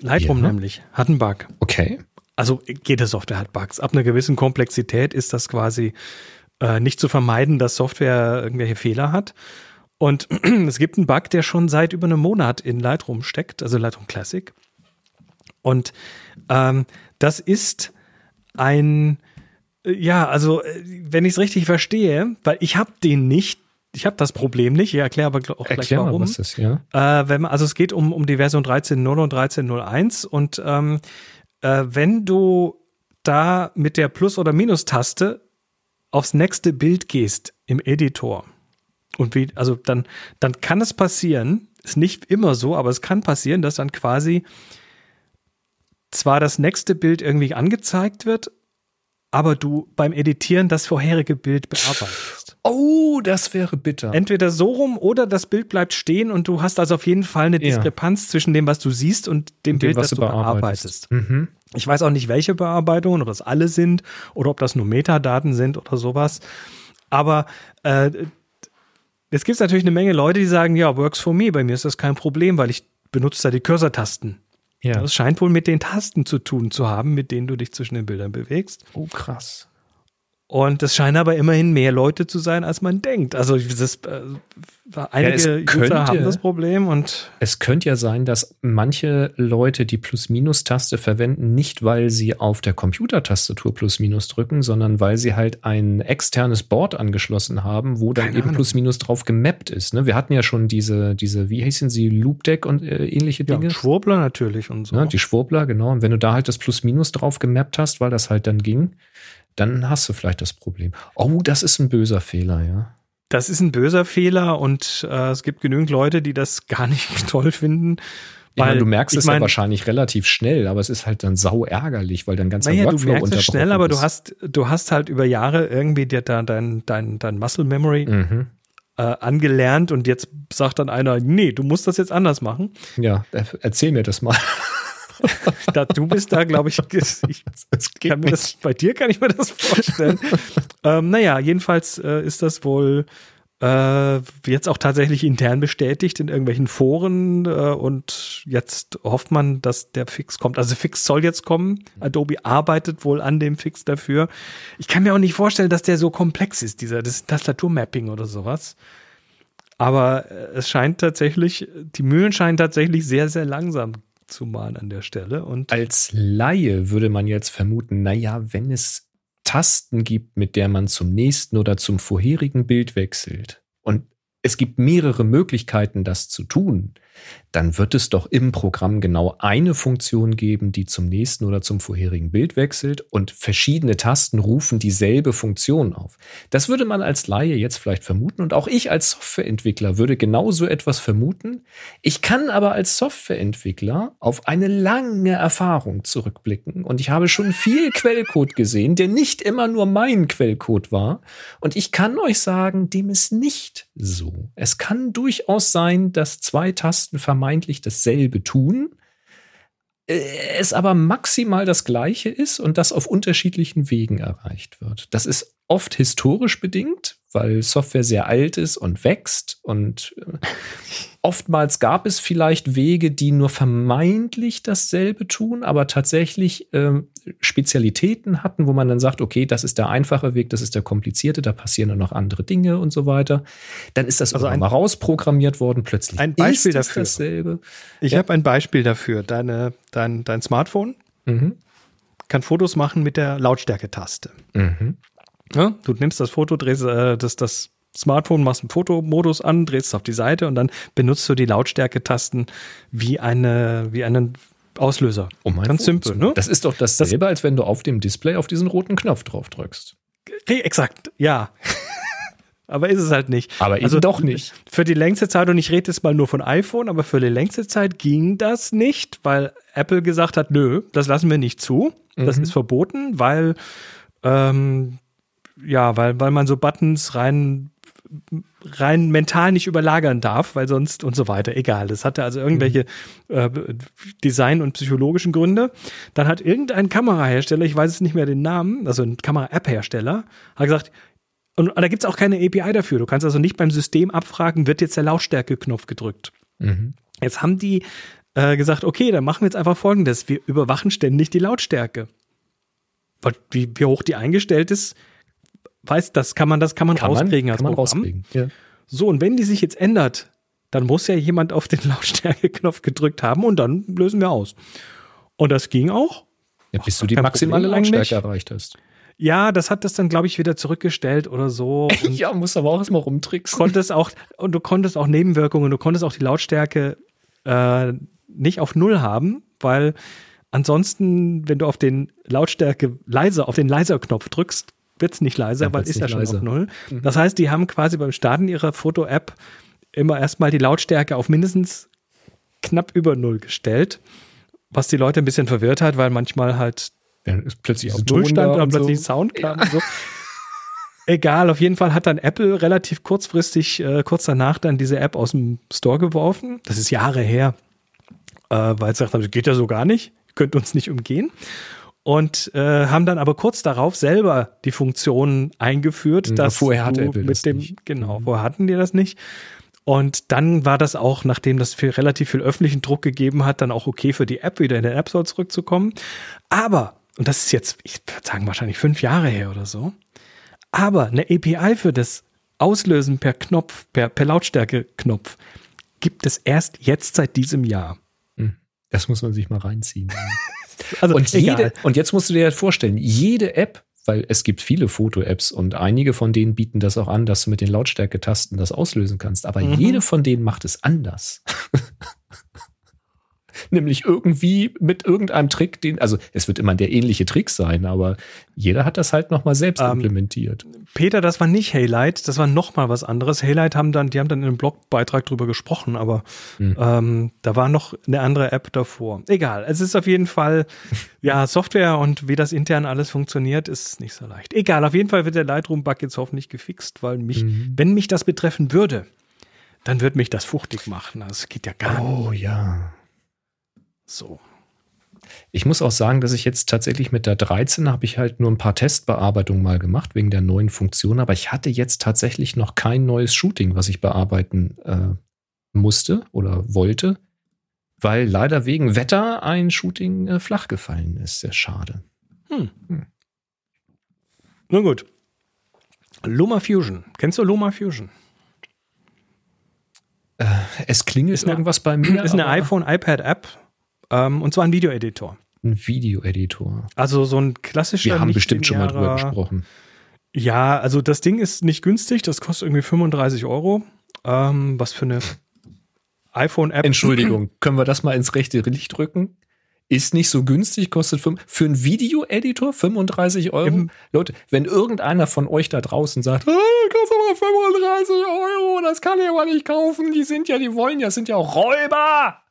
Speaker 2: Lightroom ja. nämlich hat einen Bug.
Speaker 1: Okay.
Speaker 2: Also jede Software hat Bugs. Ab einer gewissen Komplexität ist das quasi äh, nicht zu vermeiden, dass Software irgendwelche Fehler hat. Und *clears throat* es gibt einen Bug, der schon seit über einem Monat in Lightroom steckt, also Lightroom Classic. Und ähm, das ist ein, äh, ja, also äh, wenn ich es richtig verstehe, weil ich habe den nicht, ich habe das Problem nicht. Ich erkläre aber auch Erklär gleich warum. Mal, was ist, ja. Äh, wenn man, also es geht um, um die Version 13.0 und 13.01 und ähm, äh, wenn du da mit der Plus- oder Minus-Taste aufs nächste Bild gehst im Editor und wie, also dann, dann kann es passieren, ist nicht immer so, aber es kann passieren, dass dann quasi zwar das nächste Bild irgendwie angezeigt wird, aber du beim Editieren das vorherige Bild bearbeitest.
Speaker 1: Oh, das wäre bitter.
Speaker 2: Entweder so rum oder das Bild bleibt stehen und du hast also auf jeden Fall eine Diskrepanz ja. zwischen dem, was du siehst und dem und Bild, dem, das du bearbeitest. bearbeitest. Mhm. Ich weiß auch nicht, welche Bearbeitungen, ob das alle sind oder ob das nur Metadaten sind oder sowas. Aber äh, es gibt natürlich eine Menge Leute, die sagen, ja, works for me. Bei mir ist das kein Problem, weil ich benutze da die Cursor-Tasten. Ja. Das scheint wohl mit den Tasten zu tun zu haben, mit denen du dich zwischen den Bildern bewegst.
Speaker 1: Oh, krass.
Speaker 2: Und es scheinen aber immerhin mehr Leute zu sein, als man denkt. Also das, äh, einige ja, könnte, User haben das Problem und
Speaker 1: es könnte ja sein, dass manche Leute die Plus-Minus-Taste verwenden, nicht weil sie auf der Computertastatur Plus-Minus drücken, sondern weil sie halt ein externes Board angeschlossen haben, wo dann Keine eben Plus-Minus drauf gemappt ist. Ne? Wir hatten ja schon diese, diese, wie hießen sie, Loop-Deck und äh, ähnliche Dinge. Ja,
Speaker 2: Schwurbler natürlich und so.
Speaker 1: Ja, die Schwurbler, genau. Und wenn du da halt das Plus-Minus drauf gemappt hast, weil das halt dann ging, dann hast du vielleicht das Problem. Oh, das ist ein böser Fehler, ja.
Speaker 2: Das ist ein böser Fehler und äh, es gibt genügend Leute, die das *laughs* gar nicht toll finden.
Speaker 1: Weil, meine, du merkst es mein, ja wahrscheinlich relativ schnell, aber es ist halt dann sau ärgerlich, weil dann ganz
Speaker 2: naja, Workflow du merkst es schnell, aber ist. du hast, du hast halt über Jahre irgendwie dir da dein, dein, dein Muscle Memory mhm. äh, angelernt und jetzt sagt dann einer, nee, du musst das jetzt anders machen.
Speaker 1: Ja, erzähl mir das mal.
Speaker 2: Da, du bist da, glaube ich, ich kann mir das, bei dir kann ich mir das vorstellen. ähm, naja, jedenfalls äh, ist das wohl äh, jetzt auch tatsächlich intern bestätigt in irgendwelchen Foren äh, und jetzt hofft man, dass der Fix kommt. Also Fix soll jetzt kommen. Adobe arbeitet wohl an dem Fix dafür. Ich kann mir auch nicht vorstellen, dass der so komplex ist, dieser das Tastaturmapping oder sowas. Aber äh, es scheint tatsächlich, die Mühlen scheinen tatsächlich sehr, sehr langsam zu malen an der Stelle. Und
Speaker 1: Als Laie würde man jetzt vermuten, naja, wenn es Tasten gibt, mit der man zum nächsten oder zum vorherigen Bild wechselt und es gibt mehrere Möglichkeiten, das zu tun, dann wird es doch im Programm genau eine Funktion geben, die zum nächsten oder zum vorherigen Bild wechselt und verschiedene Tasten rufen dieselbe Funktion auf. Das würde man als Laie jetzt vielleicht vermuten und auch ich als Softwareentwickler würde genauso etwas vermuten. Ich kann aber als Softwareentwickler auf eine lange Erfahrung zurückblicken und ich habe schon viel Quellcode gesehen, der nicht immer nur mein Quellcode war und ich kann euch sagen, dem ist nicht so. Es kann durchaus sein, dass zwei Tasten vermeintlich dasselbe tun, äh, es aber maximal das gleiche ist und das auf unterschiedlichen Wegen erreicht wird. Das ist oft historisch bedingt, weil Software sehr alt ist und wächst und äh, *laughs* oftmals gab es vielleicht Wege, die nur vermeintlich dasselbe tun, aber tatsächlich äh, Spezialitäten hatten, wo man dann sagt, okay, das ist der einfache Weg, das ist der komplizierte, da passieren dann noch andere Dinge und so weiter. Dann ist das also ein, mal rausprogrammiert worden, plötzlich
Speaker 2: ein Beispiel ist dafür. dasselbe. Ich ja. habe ein Beispiel dafür. Deine, dein, dein Smartphone mhm. kann Fotos machen mit der Lautstärke-Taste. Mhm. Ja, du nimmst das Foto, drehst äh, das, das Smartphone, machst einen Fotomodus an, drehst es auf die Seite und dann benutzt du die Lautstärke-Tasten wie eine, wie einen Auslöser.
Speaker 1: Oh mein Ganz simpel, ne? Das ist doch dasselbe, das, als wenn du auf dem Display auf diesen roten Knopf drauf drückst.
Speaker 2: Exakt, ja. *laughs* Aber ist es halt nicht.
Speaker 1: Aber also doch nicht.
Speaker 2: Für die längste Zeit, und ich rede jetzt mal nur von iPhone, aber für die längste Zeit ging das nicht, weil Apple gesagt hat, nö, das lassen wir nicht zu. Das mhm. ist verboten, weil ähm, ja, weil, weil man so Buttons rein rein mental nicht überlagern darf, weil sonst und so weiter. Egal. Das hatte also irgendwelche mhm. äh, Design- und psychologischen Gründe. Dann hat irgendein Kamerahersteller, ich weiß es nicht mehr den Namen, also ein Kamera-App-Hersteller, hat gesagt, und, und da gibt es auch keine API dafür. Du kannst also nicht beim System abfragen, wird jetzt der Lautstärke-Knopf gedrückt. Mhm. Jetzt haben die äh, gesagt, okay, dann machen wir jetzt einfach folgendes. Wir überwachen ständig die Lautstärke. Wie, wie hoch die eingestellt ist, weiß, das kann man, das kann man kann rauskriegen
Speaker 1: man, als kann Programm. Man
Speaker 2: ja. So, und wenn die sich jetzt ändert, dann muss ja jemand auf den *laughs* Lautstärke-Knopf gedrückt haben und dann lösen wir aus. Und das ging auch.
Speaker 1: Ja, bis Ach, du die maximale Lautstärke erreicht hast.
Speaker 2: Ja, das hat das dann, glaube ich, wieder zurückgestellt oder so. *laughs*
Speaker 1: ja, musst aber auch erstmal rumtricksen.
Speaker 2: Konntest auch, und du konntest auch Nebenwirkungen, du konntest auch die Lautstärke äh, nicht auf Null haben, weil ansonsten, wenn du auf den Lautstärke leiser, auf den Leiser-Knopf drückst, wird es nicht leiser, weil ist ja schon leiser. auf Null. Mhm. Das heißt, die haben quasi beim Starten ihrer Foto-App immer erstmal die Lautstärke auf mindestens knapp über Null gestellt, was die Leute ein bisschen verwirrt hat, weil manchmal halt
Speaker 1: ja, ist plötzlich auf
Speaker 2: Null stand und, und plötzlich so. Sound kam ja. und so. Egal, auf jeden Fall hat dann Apple relativ kurzfristig, äh, kurz danach dann diese App aus dem Store geworfen. Das ist Jahre her, äh, weil sie gesagt haben, geht ja so gar nicht, könnt uns nicht umgehen und äh, haben dann aber kurz darauf selber die Funktion eingeführt, ja, dass
Speaker 1: vorher hatte Apple
Speaker 2: mit dem nicht. genau, mhm. vorher hatten die das nicht. Und dann war das auch, nachdem das für relativ viel öffentlichen Druck gegeben hat, dann auch okay für die App wieder in den App Store zurückzukommen. Aber, und das ist jetzt, ich würde sagen, wahrscheinlich fünf Jahre her oder so, aber eine API für das Auslösen per Knopf, per, per Lautstärke-Knopf gibt es erst jetzt seit diesem Jahr.
Speaker 1: Hm. Das muss man sich mal reinziehen. *laughs* Also und, jede, und jetzt musst du dir halt vorstellen, jede App, weil es gibt viele Foto-Apps und einige von denen bieten das auch an, dass du mit den Lautstärke-Tasten das auslösen kannst. Aber mhm. jede von denen macht es anders. *laughs* nämlich irgendwie mit irgendeinem Trick, den, also es wird immer der ähnliche Trick sein, aber jeder hat das halt nochmal selbst ähm, implementiert.
Speaker 2: Peter, das war nicht Haylight, das war nochmal was anderes. Haylight haben dann, die haben dann in einem Blogbeitrag drüber gesprochen, aber hm. ähm, da war noch eine andere App davor. Egal, es ist auf jeden Fall, *laughs* ja, Software und wie das intern alles funktioniert, ist nicht so leicht. Egal, auf jeden Fall wird der Lightroom-Bug jetzt hoffentlich gefixt, weil mich, mhm. wenn mich das betreffen würde, dann würde mich das fuchtig machen. Das geht ja gar
Speaker 1: oh, nicht. Oh ja.
Speaker 2: So.
Speaker 1: Ich muss auch sagen, dass ich jetzt tatsächlich mit der 13 habe ich halt nur ein paar Testbearbeitungen mal gemacht wegen der neuen Funktion, aber ich hatte jetzt tatsächlich noch kein neues Shooting, was ich bearbeiten äh, musste oder wollte, weil leider wegen Wetter ein Shooting äh, flach gefallen ist. Sehr schade. Hm. Hm.
Speaker 2: Nun gut. Luma Fusion. Kennst du Luma Fusion?
Speaker 1: Äh, es klingelt ist irgendwas eine, bei mir. *clears throat*
Speaker 2: Ist eine iPhone-iPad-App ähm, und zwar ein Videoeditor.
Speaker 1: Ein Videoeditor.
Speaker 2: Also so ein klassischer.
Speaker 1: Wir haben bestimmt schon mal drüber gesprochen.
Speaker 2: Ja, also das Ding ist nicht günstig, das kostet irgendwie 35 Euro. Ähm, was für eine iPhone-App.
Speaker 1: Entschuldigung, können wir das mal ins rechte Licht drücken? Ist nicht so günstig, kostet fünf, für einen Videoeditor 35 Euro. Im Leute, wenn irgendeiner von euch da draußen sagt, hey, kostet aber 35 Euro, das kann ich aber nicht kaufen, die sind ja, die wollen ja, sind ja auch Räuber.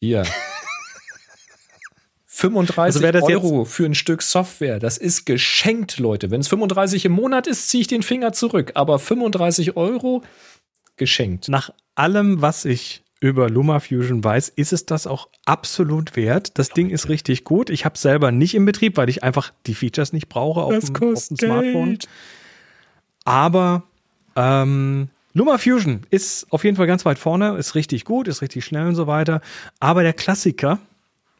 Speaker 1: Hier. *laughs* 35 also Euro für ein Stück Software, das ist geschenkt, Leute. Wenn es 35 im Monat ist, ziehe ich den Finger zurück. Aber 35 Euro geschenkt.
Speaker 2: Nach allem, was ich über LumaFusion weiß, ist es das auch absolut wert. Das Ding ist richtig gut. Ich habe es selber nicht im Betrieb, weil ich einfach die Features nicht brauche auf, dem, auf dem Smartphone. Aber ähm, LumaFusion ist auf jeden Fall ganz weit vorne, ist richtig gut, ist richtig schnell und so weiter. Aber der Klassiker,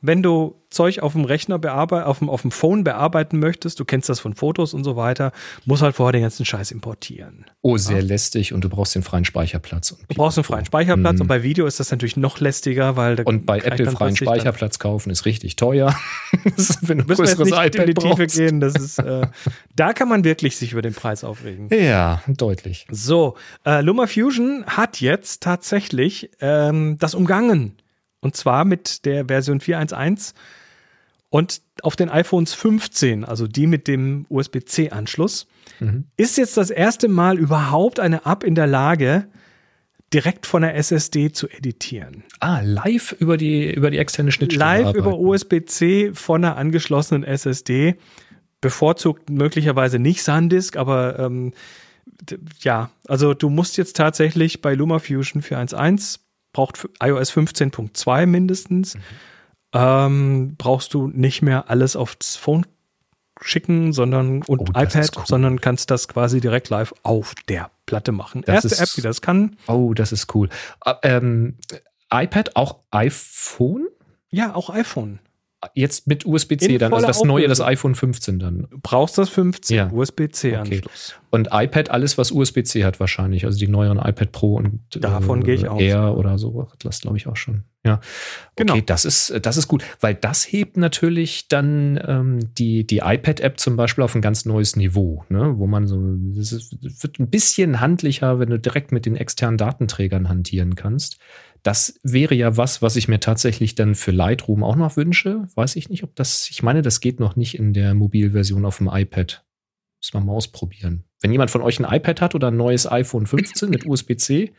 Speaker 2: wenn du Zeug auf dem Rechner bearbeiten, auf dem, auf dem Phone bearbeiten möchtest, du kennst das von Fotos und so weiter, musst halt vorher den ganzen Scheiß importieren.
Speaker 1: Oh, sehr ja. lästig und du brauchst den freien Speicherplatz.
Speaker 2: du brauchst einen freien Speicherplatz mhm. und bei Video ist das natürlich noch lästiger, weil
Speaker 1: Und bei Apple freien Speicherplatz kaufen ist richtig teuer. *laughs*
Speaker 2: wenn du Müssen wir jetzt nicht iPad in die Tiefe brauchst. gehen, das ist, äh, *laughs* da kann man wirklich sich über den Preis aufregen.
Speaker 1: Ja, deutlich.
Speaker 2: So, äh, LumaFusion hat jetzt tatsächlich ähm, das umgangen. Und zwar mit der Version 4.1.1 Und auf den iPhones 15, also die mit dem USB-C-Anschluss, mhm. ist jetzt das erste Mal überhaupt eine App in der Lage, direkt von der SSD zu editieren.
Speaker 1: Ah, live über die, über die externe Schnittstelle.
Speaker 2: Live arbeiten. über USB-C von einer angeschlossenen SSD. Bevorzugt möglicherweise nicht SanDisk, aber ähm, ja, also du musst jetzt tatsächlich bei LumaFusion 4.1.1 braucht iOS 15.2 mindestens. Mhm. Ähm, brauchst du nicht mehr alles aufs Phone schicken, sondern und oh, iPad, cool. sondern kannst das quasi direkt live auf der Platte machen.
Speaker 1: Das Erste ist, App, die das kann. Oh, das ist cool. Uh, ähm, iPad, auch iPhone?
Speaker 2: Ja, auch iPhone.
Speaker 1: Jetzt mit USB-C dann, also das neue, das iPhone 15 dann.
Speaker 2: Du brauchst das 15, ja. USB-C-Anschluss.
Speaker 1: Okay. Und iPad, alles, was USB-C hat wahrscheinlich, also die neueren iPad Pro und
Speaker 2: davon äh, gehe ich aus.
Speaker 1: Air oder so, das glaube ich auch schon. Ja, genau. Okay, das ist, das ist gut, weil das hebt natürlich dann ähm, die, die iPad-App zum Beispiel auf ein ganz neues Niveau, ne? wo man so, das wird ein bisschen handlicher, wenn du direkt mit den externen Datenträgern hantieren kannst. Das wäre ja was, was ich mir tatsächlich dann für Lightroom auch noch wünsche. Weiß ich nicht, ob das, ich meine, das geht noch nicht in der Mobilversion auf dem iPad. Müssen wir mal ausprobieren. Wenn jemand von euch ein iPad hat oder ein neues iPhone 15 mit *laughs* USB-C,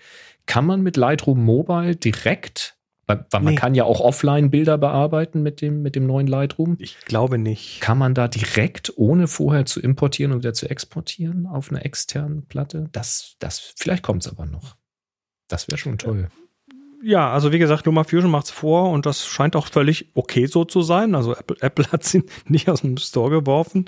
Speaker 1: kann man mit Lightroom Mobile direkt, weil, weil man kann ja auch offline Bilder bearbeiten mit dem, mit dem neuen Lightroom.
Speaker 2: Ich glaube nicht.
Speaker 1: Kann man da direkt, ohne vorher zu importieren und wieder zu exportieren, auf einer externen Platte? Das, das, vielleicht kommt es aber noch. Das wäre schon toll. Ja
Speaker 2: also wie gesagt, LumaFusion macht's vor und das scheint auch völlig okay so zu sein. Also Apple, *laughs* Apple hat sie nicht aus dem Store geworfen.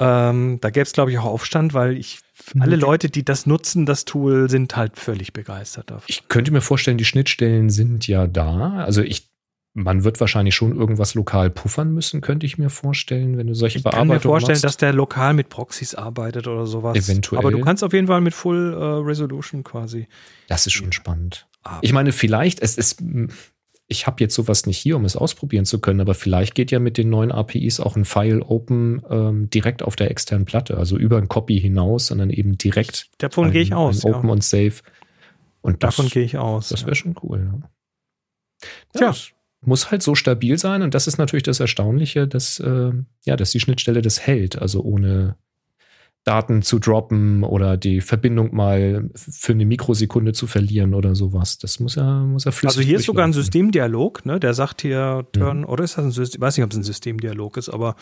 Speaker 2: Ähm, da gäbe es, glaube ich, auch Aufstand, weil ich alle mhm. Leute, die das nutzen, das Tool, sind halt völlig begeistert davon.
Speaker 1: Ich könnte mir vorstellen, die Schnittstellen sind ja da. Also ich, man wird wahrscheinlich schon irgendwas lokal puffern müssen, könnte ich mir vorstellen, wenn du solche ich Bearbeitungen
Speaker 2: Ich kann mir vorstellen, machst. dass der lokal mit Proxys arbeitet oder sowas.
Speaker 1: Eventuell.
Speaker 2: Aber du kannst auf jeden Fall mit Full uh, Resolution quasi.
Speaker 1: Das ist schon spannend. Ich meine, vielleicht, es ist, ich habe jetzt sowas nicht hier, um es ausprobieren zu können, aber vielleicht geht ja mit den neuen APIs auch ein File Open ähm, direkt auf der externen Platte, also über ein Copy hinaus, sondern eben direkt.
Speaker 2: Davon gehe ich aus.
Speaker 1: Open ja. und Safe.
Speaker 2: Und das, davon gehe ich aus.
Speaker 1: Das wäre ja. schon cool. Ja. Tja. Muss halt so stabil sein und das ist natürlich das Erstaunliche, dass, äh, ja, dass die Schnittstelle das hält, also ohne Daten zu droppen oder die Verbindung mal für eine Mikrosekunde zu verlieren oder sowas. Das muss ja, muss ja
Speaker 2: flüssig Also hier ist sogar ein Systemdialog, ne? Der sagt hier Turn, mhm. oder ist das ein System, ich weiß nicht, ob es ein Systemdialog ist, aber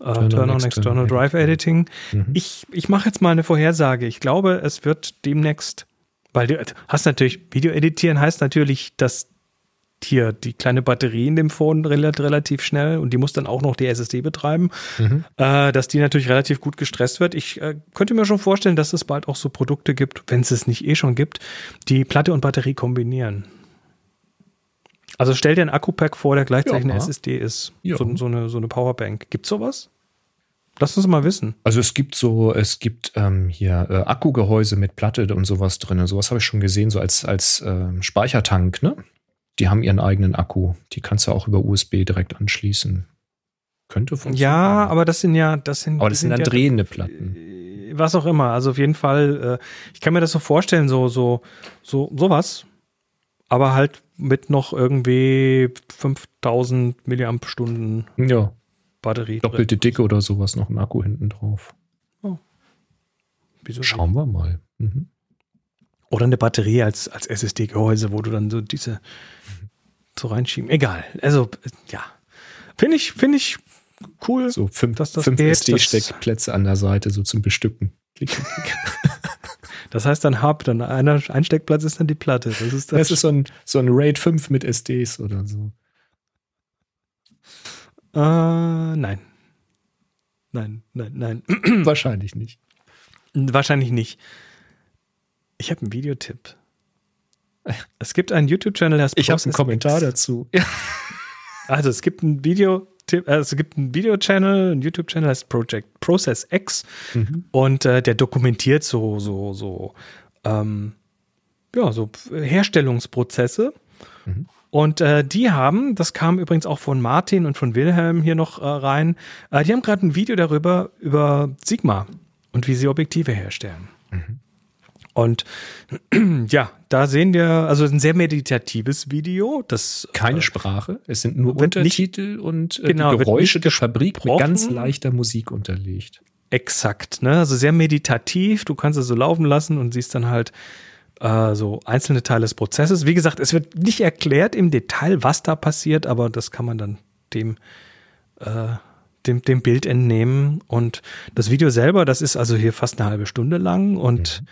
Speaker 2: äh, Turn, Turn, on, External, External Drive Editing. Mhm. Ich, ich mache jetzt mal eine Vorhersage. Ich glaube, es wird demnächst, weil du hast natürlich, Video editieren heißt natürlich, dass hier die kleine Batterie in dem Phone relativ schnell und die muss dann auch noch die SSD betreiben, mhm. äh, dass die natürlich relativ gut gestresst wird. Ich äh, könnte mir schon vorstellen, dass es bald auch so Produkte gibt, wenn es es nicht eh schon gibt, die Platte und Batterie kombinieren. Also stell dir ein Akku-Pack vor, der gleichzeitig ja. eine SSD ist. So, so, eine, so eine Powerbank. Gibt sowas? Lass uns mal wissen.
Speaker 1: Also es gibt so, es gibt ähm, hier äh, Akkugehäuse mit Platte und sowas drin. Sowas habe ich schon gesehen, so als, als äh, Speichertank, ne? Die haben ihren eigenen Akku. Die kannst du auch über USB direkt anschließen. Könnte
Speaker 2: funktionieren. Ja, aber das sind ja, das sind.
Speaker 1: Aber das sind dann
Speaker 2: ja,
Speaker 1: drehende Platten.
Speaker 2: Äh, was auch immer. Also auf jeden Fall, äh, ich kann mir das so vorstellen, so, so, so, sowas. Aber halt mit noch irgendwie 5000 Milliampstunden
Speaker 1: ja.
Speaker 2: Batterie.
Speaker 1: Doppelte drin. Dicke oder sowas, noch ein Akku hinten drauf. Oh. Wieso Schauen wir mal. Mhm.
Speaker 2: Oder eine Batterie als, als SSD-Gehäuse, wo du dann so diese so reinschieben. Egal. Also, ja. Finde ich, finde ich cool.
Speaker 1: So fünf, dass das fünf SD-Steckplätze an der Seite, so zum Bestücken. *laughs*
Speaker 2: das heißt dann Hub, dann einer, ein Steckplatz ist dann die Platte. Das ist, das,
Speaker 1: ist so ein, so ein RAID 5 mit SDs oder so.
Speaker 2: Äh, nein. Nein, nein, nein. *clears throat*
Speaker 1: Wahrscheinlich nicht.
Speaker 2: Wahrscheinlich nicht. Ich habe einen Videotipp. Es gibt einen YouTube-Channel, der
Speaker 1: heißt Ich habe einen Kommentar dazu.
Speaker 2: Also es gibt einen Video, also es gibt einen Video-Channel, einen YouTube-Channel, heißt Project Process X mhm. und äh, der dokumentiert so so so ähm, ja so Herstellungsprozesse. Mhm. Und äh, die haben, das kam übrigens auch von Martin und von Wilhelm hier noch äh, rein, äh, die haben gerade ein Video darüber über Sigma und wie sie Objektive herstellen. Mhm. Und *clears throat* ja, da sehen wir also ein sehr meditatives Video. Das
Speaker 1: keine äh, Sprache, es sind nur Untertitel nicht, und
Speaker 2: äh, genau,
Speaker 1: Geräusche der Fabrik mit ganz leichter Musik unterlegt.
Speaker 2: Exakt, ne? Also sehr meditativ. Du kannst es so laufen lassen und siehst dann halt äh, so einzelne Teile des Prozesses. Wie gesagt, es wird nicht erklärt im Detail, was da passiert, aber das kann man dann dem äh, dem, dem Bild entnehmen. Und das Video selber, das ist also hier fast eine halbe Stunde lang und mhm.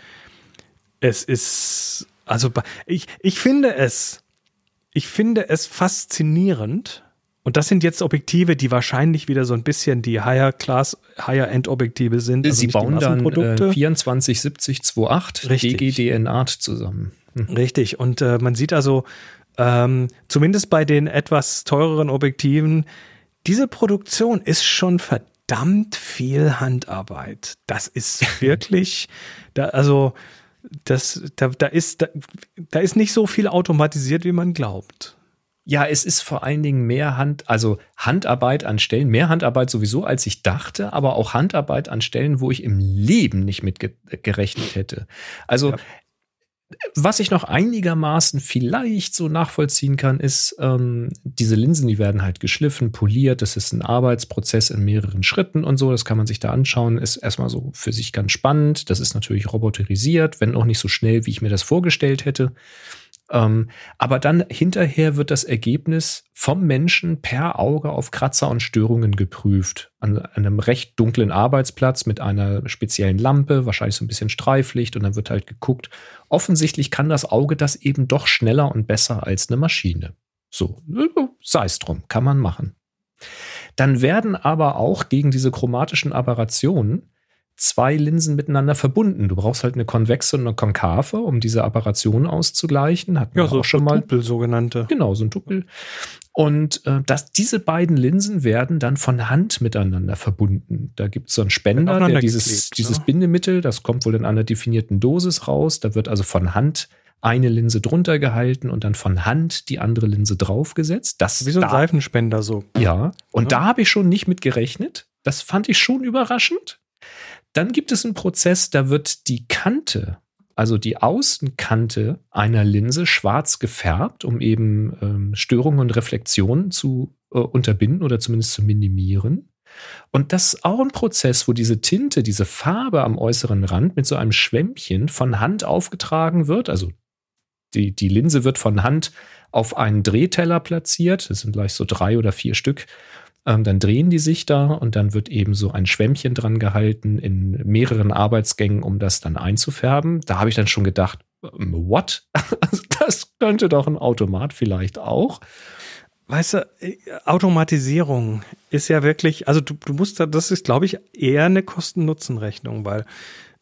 Speaker 2: Es ist, also ich, ich finde es, ich finde es faszinierend. Und das sind jetzt Objektive, die wahrscheinlich wieder so ein bisschen die Higher Class, Higher End Objektive sind.
Speaker 1: Also Sie bauen dann äh, 247028 DGDN Art zusammen.
Speaker 2: Hm. Richtig. Und äh, man sieht also, ähm, zumindest bei den etwas teureren Objektiven, diese Produktion ist schon verdammt viel Handarbeit. Das ist *laughs* wirklich, da, also das, da, da, ist, da, da ist nicht so viel automatisiert, wie man glaubt.
Speaker 1: Ja, es ist vor allen Dingen mehr Hand, also Handarbeit an Stellen, mehr Handarbeit sowieso, als ich dachte, aber auch Handarbeit an Stellen, wo ich im Leben nicht mit gerechnet hätte. Also ja. Was ich noch einigermaßen vielleicht so nachvollziehen kann, ist, ähm, diese Linsen, die werden halt geschliffen, poliert. Das ist ein Arbeitsprozess in mehreren Schritten und so. Das kann man sich da anschauen. Ist erstmal so für sich ganz spannend. Das ist natürlich roboterisiert, wenn auch nicht so schnell, wie ich mir das vorgestellt hätte. Ähm, aber dann hinterher wird das Ergebnis vom Menschen per Auge auf Kratzer und Störungen geprüft. An, an, einem recht dunklen Arbeitsplatz mit einer speziellen Lampe, wahrscheinlich so ein bisschen Streiflicht und dann wird halt geguckt. Offensichtlich kann das Auge das eben doch schneller und besser als eine Maschine. So, sei es drum, kann man machen. Dann werden aber auch gegen diese chromatischen Aberrationen zwei Linsen miteinander verbunden. Du brauchst halt eine konvexe und eine konkave, um diese Apparation auszugleichen.
Speaker 2: Hat ja, so auch schon mal. Tupel sogenannte.
Speaker 1: Genau, so ein Tupel. Und äh, das, diese beiden Linsen werden dann von Hand miteinander verbunden. Da gibt es so einen Spender, der dieses, geklebt, dieses ja. Bindemittel, das kommt wohl in einer definierten Dosis raus. Da wird also von Hand eine Linse drunter gehalten und dann von Hand die andere Linse draufgesetzt. Das
Speaker 2: Wie so ein da, Seifenspender so.
Speaker 1: Ja, und ja. da habe ich schon nicht mit gerechnet. Das fand ich schon überraschend. Dann gibt es einen Prozess, da wird die Kante, also die Außenkante einer Linse schwarz gefärbt, um eben ähm, Störungen und Reflexionen zu äh, unterbinden oder zumindest zu minimieren. Und das ist auch ein Prozess, wo diese Tinte, diese Farbe am äußeren Rand mit so einem Schwämmchen von Hand aufgetragen wird. Also die, die Linse wird von Hand auf einen Drehteller platziert. Das sind gleich so drei oder vier Stück. Ähm, dann drehen die sich da und dann wird eben so ein Schwämmchen dran gehalten in mehreren Arbeitsgängen, um das dann einzufärben. Da habe ich dann schon gedacht, ähm, what? *laughs* das könnte doch ein Automat vielleicht auch.
Speaker 2: Weißt du, äh, Automatisierung ist ja wirklich, also du, du musst da, das ist, glaube ich, eher eine Kosten-Nutzen-Rechnung, weil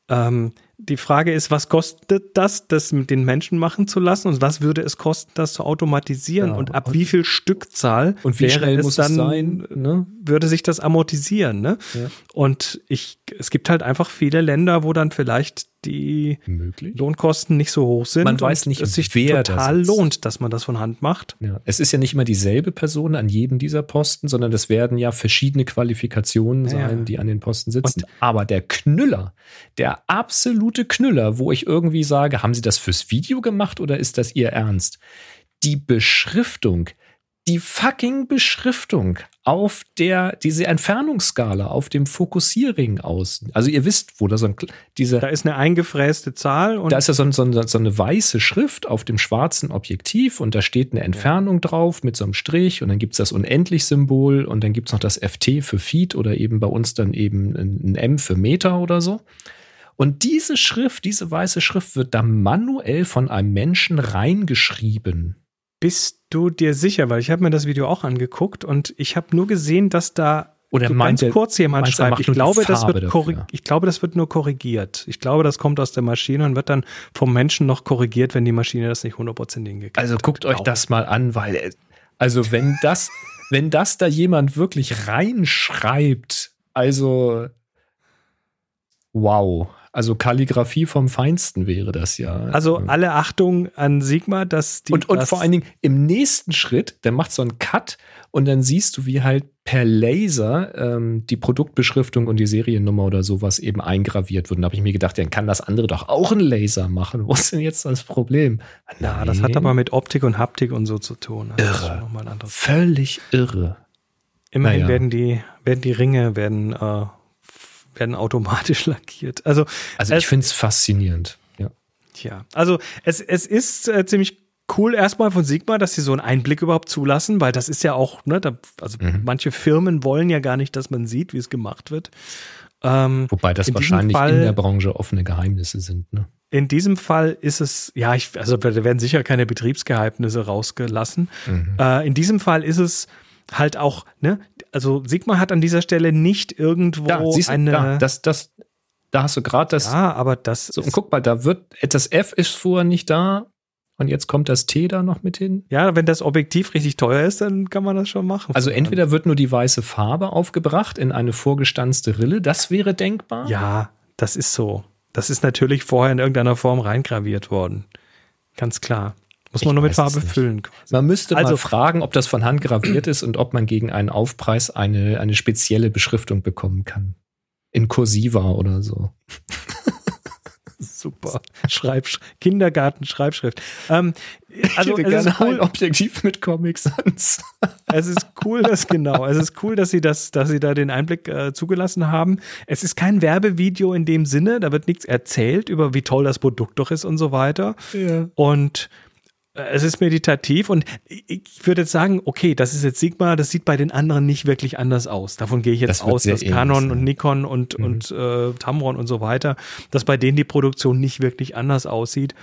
Speaker 2: ähm, die Frage ist, was kostet das, das mit den Menschen machen zu lassen und was würde es kosten, das zu automatisieren ja, und ab und wie viel Stückzahl
Speaker 1: und wie schnell muss dann, es sein,
Speaker 2: ne? würde sich das amortisieren, ne? Ja. Und ich, es gibt halt einfach viele Länder, wo dann vielleicht die Möglich. Lohnkosten nicht so hoch sind.
Speaker 1: Man weiß nicht,
Speaker 2: es sich wer total das lohnt, dass man das von Hand macht.
Speaker 1: Ja. Es ist ja nicht immer dieselbe Person an jedem dieser Posten, sondern es werden ja verschiedene Qualifikationen ja, sein, die an den Posten sitzen. Und Aber der Knüller, der absolute Knüller, wo ich irgendwie sage, haben Sie das fürs Video gemacht oder ist das Ihr Ernst? Die Beschriftung, die fucking Beschriftung auf der, diese Entfernungsskala, auf dem Fokussierring außen. Also ihr wisst, wo da so ein, diese.
Speaker 2: Da ist eine eingefräste Zahl
Speaker 1: und. Da ist ja so, so, so, eine weiße Schrift auf dem schwarzen Objektiv und da steht eine Entfernung ja. drauf mit so einem Strich und dann gibt's das Unendlich-Symbol und dann gibt's noch das FT für Feet oder eben bei uns dann eben ein M für Meter oder so. Und diese Schrift, diese weiße Schrift wird da manuell von einem Menschen reingeschrieben.
Speaker 2: Bist du dir sicher? Weil ich habe mir das Video auch angeguckt und ich habe nur gesehen, dass da
Speaker 1: oder
Speaker 2: ganz kurz jemand schreibt, ich glaube, das wird ich glaube, das wird nur korrigiert. Ich glaube, das kommt aus der Maschine und wird dann vom Menschen noch korrigiert, wenn die Maschine das nicht hundertprozentig hingekriegt
Speaker 1: Also guckt euch das mal an, weil also wenn das wenn das da jemand wirklich reinschreibt, also wow. Also Kalligrafie vom Feinsten wäre das ja.
Speaker 2: Also alle Achtung an Sigma, dass die.
Speaker 1: Und, und vor allen Dingen im nächsten Schritt, der macht so einen Cut und dann siehst du, wie halt per Laser ähm, die Produktbeschriftung und die Seriennummer oder sowas eben eingraviert wird. Und da habe ich mir gedacht, dann kann das andere doch auch ein Laser machen. Wo ist denn jetzt das Problem?
Speaker 2: Na, das hat aber mit Optik und Haptik und so zu tun.
Speaker 1: Das irre. Völlig irre.
Speaker 2: Immerhin naja. werden die, werden die Ringe werden, äh, werden automatisch *laughs* lackiert. Also,
Speaker 1: also ich finde es faszinierend. Ja.
Speaker 2: Tja, also es, es ist äh, ziemlich cool erstmal von Sigma, dass sie so einen Einblick überhaupt zulassen, weil das ist ja auch, ne, da, also mhm. manche Firmen wollen ja gar nicht, dass man sieht, wie es gemacht wird.
Speaker 1: Ähm, Wobei das in wahrscheinlich Fall, in der Branche offene Geheimnisse sind, ne?
Speaker 2: In diesem Fall ist es, ja, ich, also da werden sicher keine Betriebsgeheimnisse rausgelassen. Mhm. Äh, in diesem Fall ist es halt auch, ne, also Sigma hat an dieser Stelle nicht irgendwo ja,
Speaker 1: du,
Speaker 2: eine.
Speaker 1: Ja, das, das, da hast du gerade das.
Speaker 2: Ja, aber das.
Speaker 1: So, und guck mal, da wird, das F ist vorher nicht da, und jetzt kommt das T da noch mit hin?
Speaker 2: Ja, wenn das Objektiv richtig teuer ist, dann kann man das schon machen.
Speaker 1: Also entweder wird nur die weiße Farbe aufgebracht in eine vorgestanzte Rille, das wäre denkbar.
Speaker 2: Ja, das ist so. Das ist natürlich vorher in irgendeiner Form reingraviert worden. Ganz klar. Muss man ich nur mit Farbe füllen.
Speaker 1: Quasi. Man müsste also mal fragen, ob das von Hand graviert ist und ob man gegen einen Aufpreis eine, eine spezielle Beschriftung bekommen kann. In Kursiva oder so. *laughs*
Speaker 2: Super. Schreib, Kindergarten, Schreibschrift.
Speaker 1: Ähm, also ich es ist cool. ein Objektiv mit Comic Sans. *laughs*
Speaker 2: es ist cool, dass genau. Es ist cool, dass sie das, dass sie da den Einblick äh, zugelassen haben. Es ist kein Werbevideo in dem Sinne. Da wird nichts erzählt über wie toll das Produkt doch ist und so weiter. Ja. Und es ist meditativ und ich würde jetzt sagen, okay, das ist jetzt Sigma, das sieht bei den anderen nicht wirklich anders aus. Davon gehe ich jetzt das aus, dass Canon und Nikon und, mhm. und äh, Tamron und so weiter, dass bei denen die Produktion nicht wirklich anders aussieht.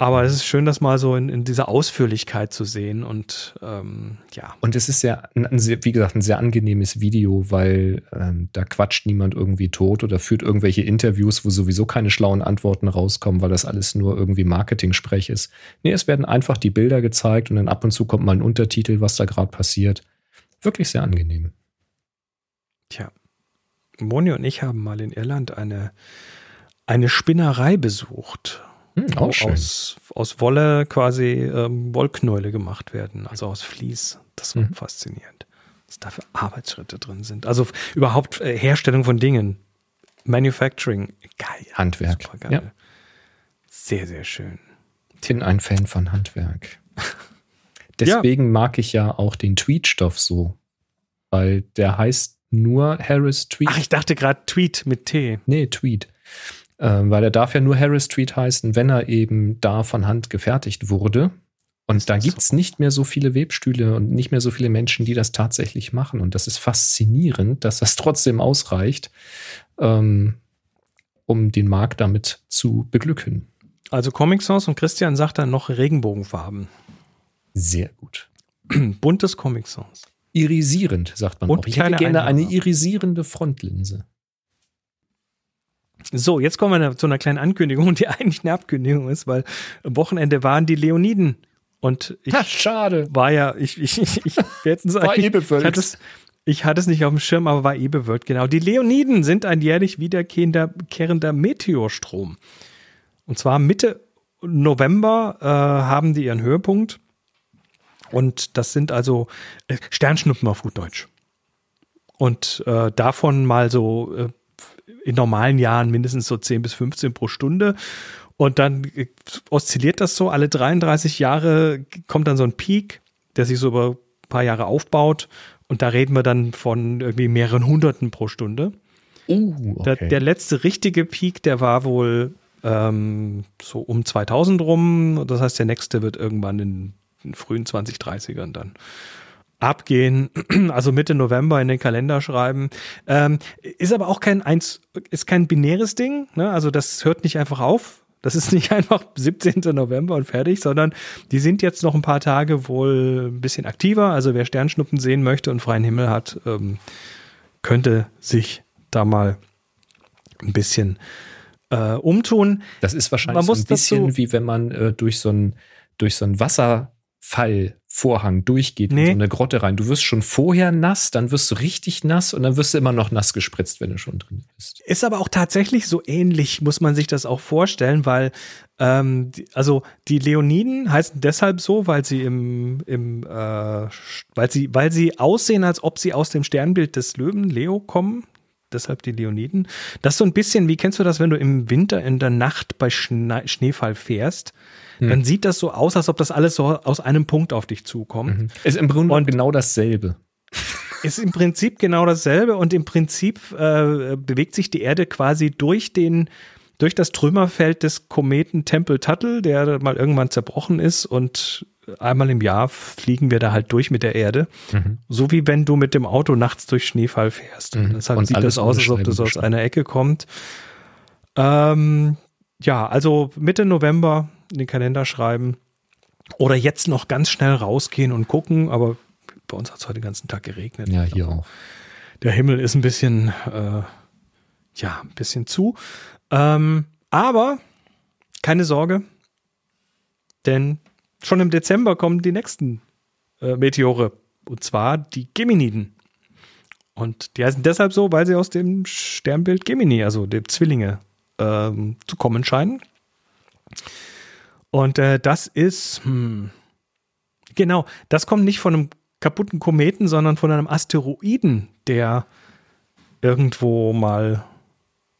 Speaker 2: Aber es ist schön, das mal so in, in dieser Ausführlichkeit zu sehen und ähm, ja.
Speaker 1: Und es ist ja, ein, ein sehr, wie gesagt, ein sehr angenehmes Video, weil ähm, da quatscht niemand irgendwie tot oder führt irgendwelche Interviews, wo sowieso keine schlauen Antworten rauskommen, weil das alles nur irgendwie Marketing-Sprech ist. Nee, es werden einfach die Bilder gezeigt und dann ab und zu kommt mal ein Untertitel, was da gerade passiert. Wirklich sehr angenehm.
Speaker 2: Tja. Moni und ich haben mal in Irland eine, eine Spinnerei besucht
Speaker 1: hm, auch schön.
Speaker 2: Aus, aus Wolle quasi ähm, Wollknäule gemacht werden, also aus Vlies. Das war mhm. faszinierend, was da für Arbeitsschritte drin sind. Also überhaupt äh, Herstellung von Dingen, Manufacturing,
Speaker 1: geil. Handwerk.
Speaker 2: Geil. Ja. Sehr, sehr schön.
Speaker 1: Bin ein Fan von Handwerk. *laughs* Deswegen ja. mag ich ja auch den Tweetstoff so, weil der heißt nur Harris Tweet.
Speaker 2: Ach, ich dachte gerade Tweet mit T.
Speaker 1: Nee, Tweet. Ähm, weil er darf ja nur Harris Street heißen, wenn er eben da von Hand gefertigt wurde. Und da gibt es nicht mehr so viele Webstühle und nicht mehr so viele Menschen, die das tatsächlich machen. Und das ist faszinierend, dass das *laughs* trotzdem ausreicht, ähm, um den Markt damit zu beglücken.
Speaker 2: Also Comic Sans und Christian sagt dann noch Regenbogenfarben.
Speaker 1: Sehr gut. *clears throat*
Speaker 2: Buntes Comic Sans.
Speaker 1: Irisierend, sagt man
Speaker 2: und auch.
Speaker 1: Ich hätte gerne eine irisierende Frontlinse.
Speaker 2: So, jetzt kommen wir zu einer kleinen Ankündigung, *laughs* die eigentlich eine Abkündigung ist, weil am Wochenende waren die Leoniden. Und ich
Speaker 1: ha, schade.
Speaker 2: war ja, ich, ich, ich, ich
Speaker 1: war eh bewölkt.
Speaker 2: Ich hatte, es, ich hatte es nicht auf dem Schirm, aber war eh bewölkt, genau. Die Leoniden sind ein jährlich wiederkehrender Meteorstrom. Und zwar Mitte November äh, haben die ihren Höhepunkt. Und das sind also äh, Sternschnuppen auf gut Deutsch. Und äh, davon mal so äh, in normalen Jahren mindestens so 10 bis 15 pro Stunde. Und dann oszilliert das so. Alle 33 Jahre kommt dann so ein Peak, der sich so über ein paar Jahre aufbaut. Und da reden wir dann von irgendwie mehreren Hunderten pro Stunde.
Speaker 1: Uh, okay.
Speaker 2: der, der, letzte richtige Peak, der war wohl ähm, so um 2000 rum. Das heißt, der nächste wird irgendwann in den frühen 2030ern dann abgehen, *clears throat* also Mitte November in den Kalender schreiben. Ähm, ist aber auch kein eins, ist kein binäres Ding, ne? Also das hört nicht einfach auf. Das ist *laughs* nicht einfach 17. November und fertig, sondern die sind jetzt noch ein paar Tage wohl ein bisschen aktiver. Also wer Sternschnuppen sehen möchte und freien Himmel hat, ähm, könnte sich da mal ein bisschen äh, umtun.
Speaker 1: Das ist wahrscheinlich so ein bisschen wie wenn man äh, durch so ein durch so ein Wasserfall Vorhang durchgeht nee. in so eine Grotte rein. Du wirst schon vorher nass, dann wirst du richtig nass und dann wirst du immer noch nass gespritzt, wenn du schon drin bist.
Speaker 2: Ist aber auch tatsächlich so ähnlich, muss man sich das auch vorstellen, weil ähm, also die Leoniden heißen deshalb so, weil sie im, im äh, weil sie, weil sie aussehen, als ob sie aus dem Sternbild des Löwen Leo kommen. Deshalb die Leoniden. Das ist so ein bisschen, wie kennst du das, wenn du im Winter in der Nacht bei Schne Schneefall fährst? Hm. Dann sieht das so aus, als ob das alles so aus einem Punkt auf dich zukommt. Mhm.
Speaker 1: Ist im Grunde genau dasselbe. *laughs*
Speaker 2: Ist im Prinzip genau dasselbe und im Prinzip äh, bewegt sich die Erde quasi durch den durch das Trümmerfeld des Kometen Tempel Tuttle, der mal irgendwann zerbrochen ist und einmal im Jahr fliegen wir da halt durch mit der Erde. Mhm. So wie wenn du mit dem Auto nachts durch Schneefall fährst. Mhm. Deshalb und sieht das aus, als ob das aus einer Ecke kommt. Ähm, ja, also Mitte November in den Kalender schreiben. Oder jetzt noch ganz schnell rausgehen und gucken, aber bei uns hat es heute den ganzen Tag geregnet.
Speaker 1: Ja, hier auch.
Speaker 2: Der Himmel ist ein bisschen, äh, ja, ein bisschen zu. Ähm, aber keine Sorge, denn schon im Dezember kommen die nächsten äh, Meteore. Und zwar die Geminiden. Und die heißen deshalb so, weil sie aus dem Sternbild Gemini, also dem Zwillinge, ähm, zu kommen scheinen. Und äh, das ist, hm, genau, das kommt nicht von einem kaputten Kometen, sondern von einem Asteroiden, der irgendwo mal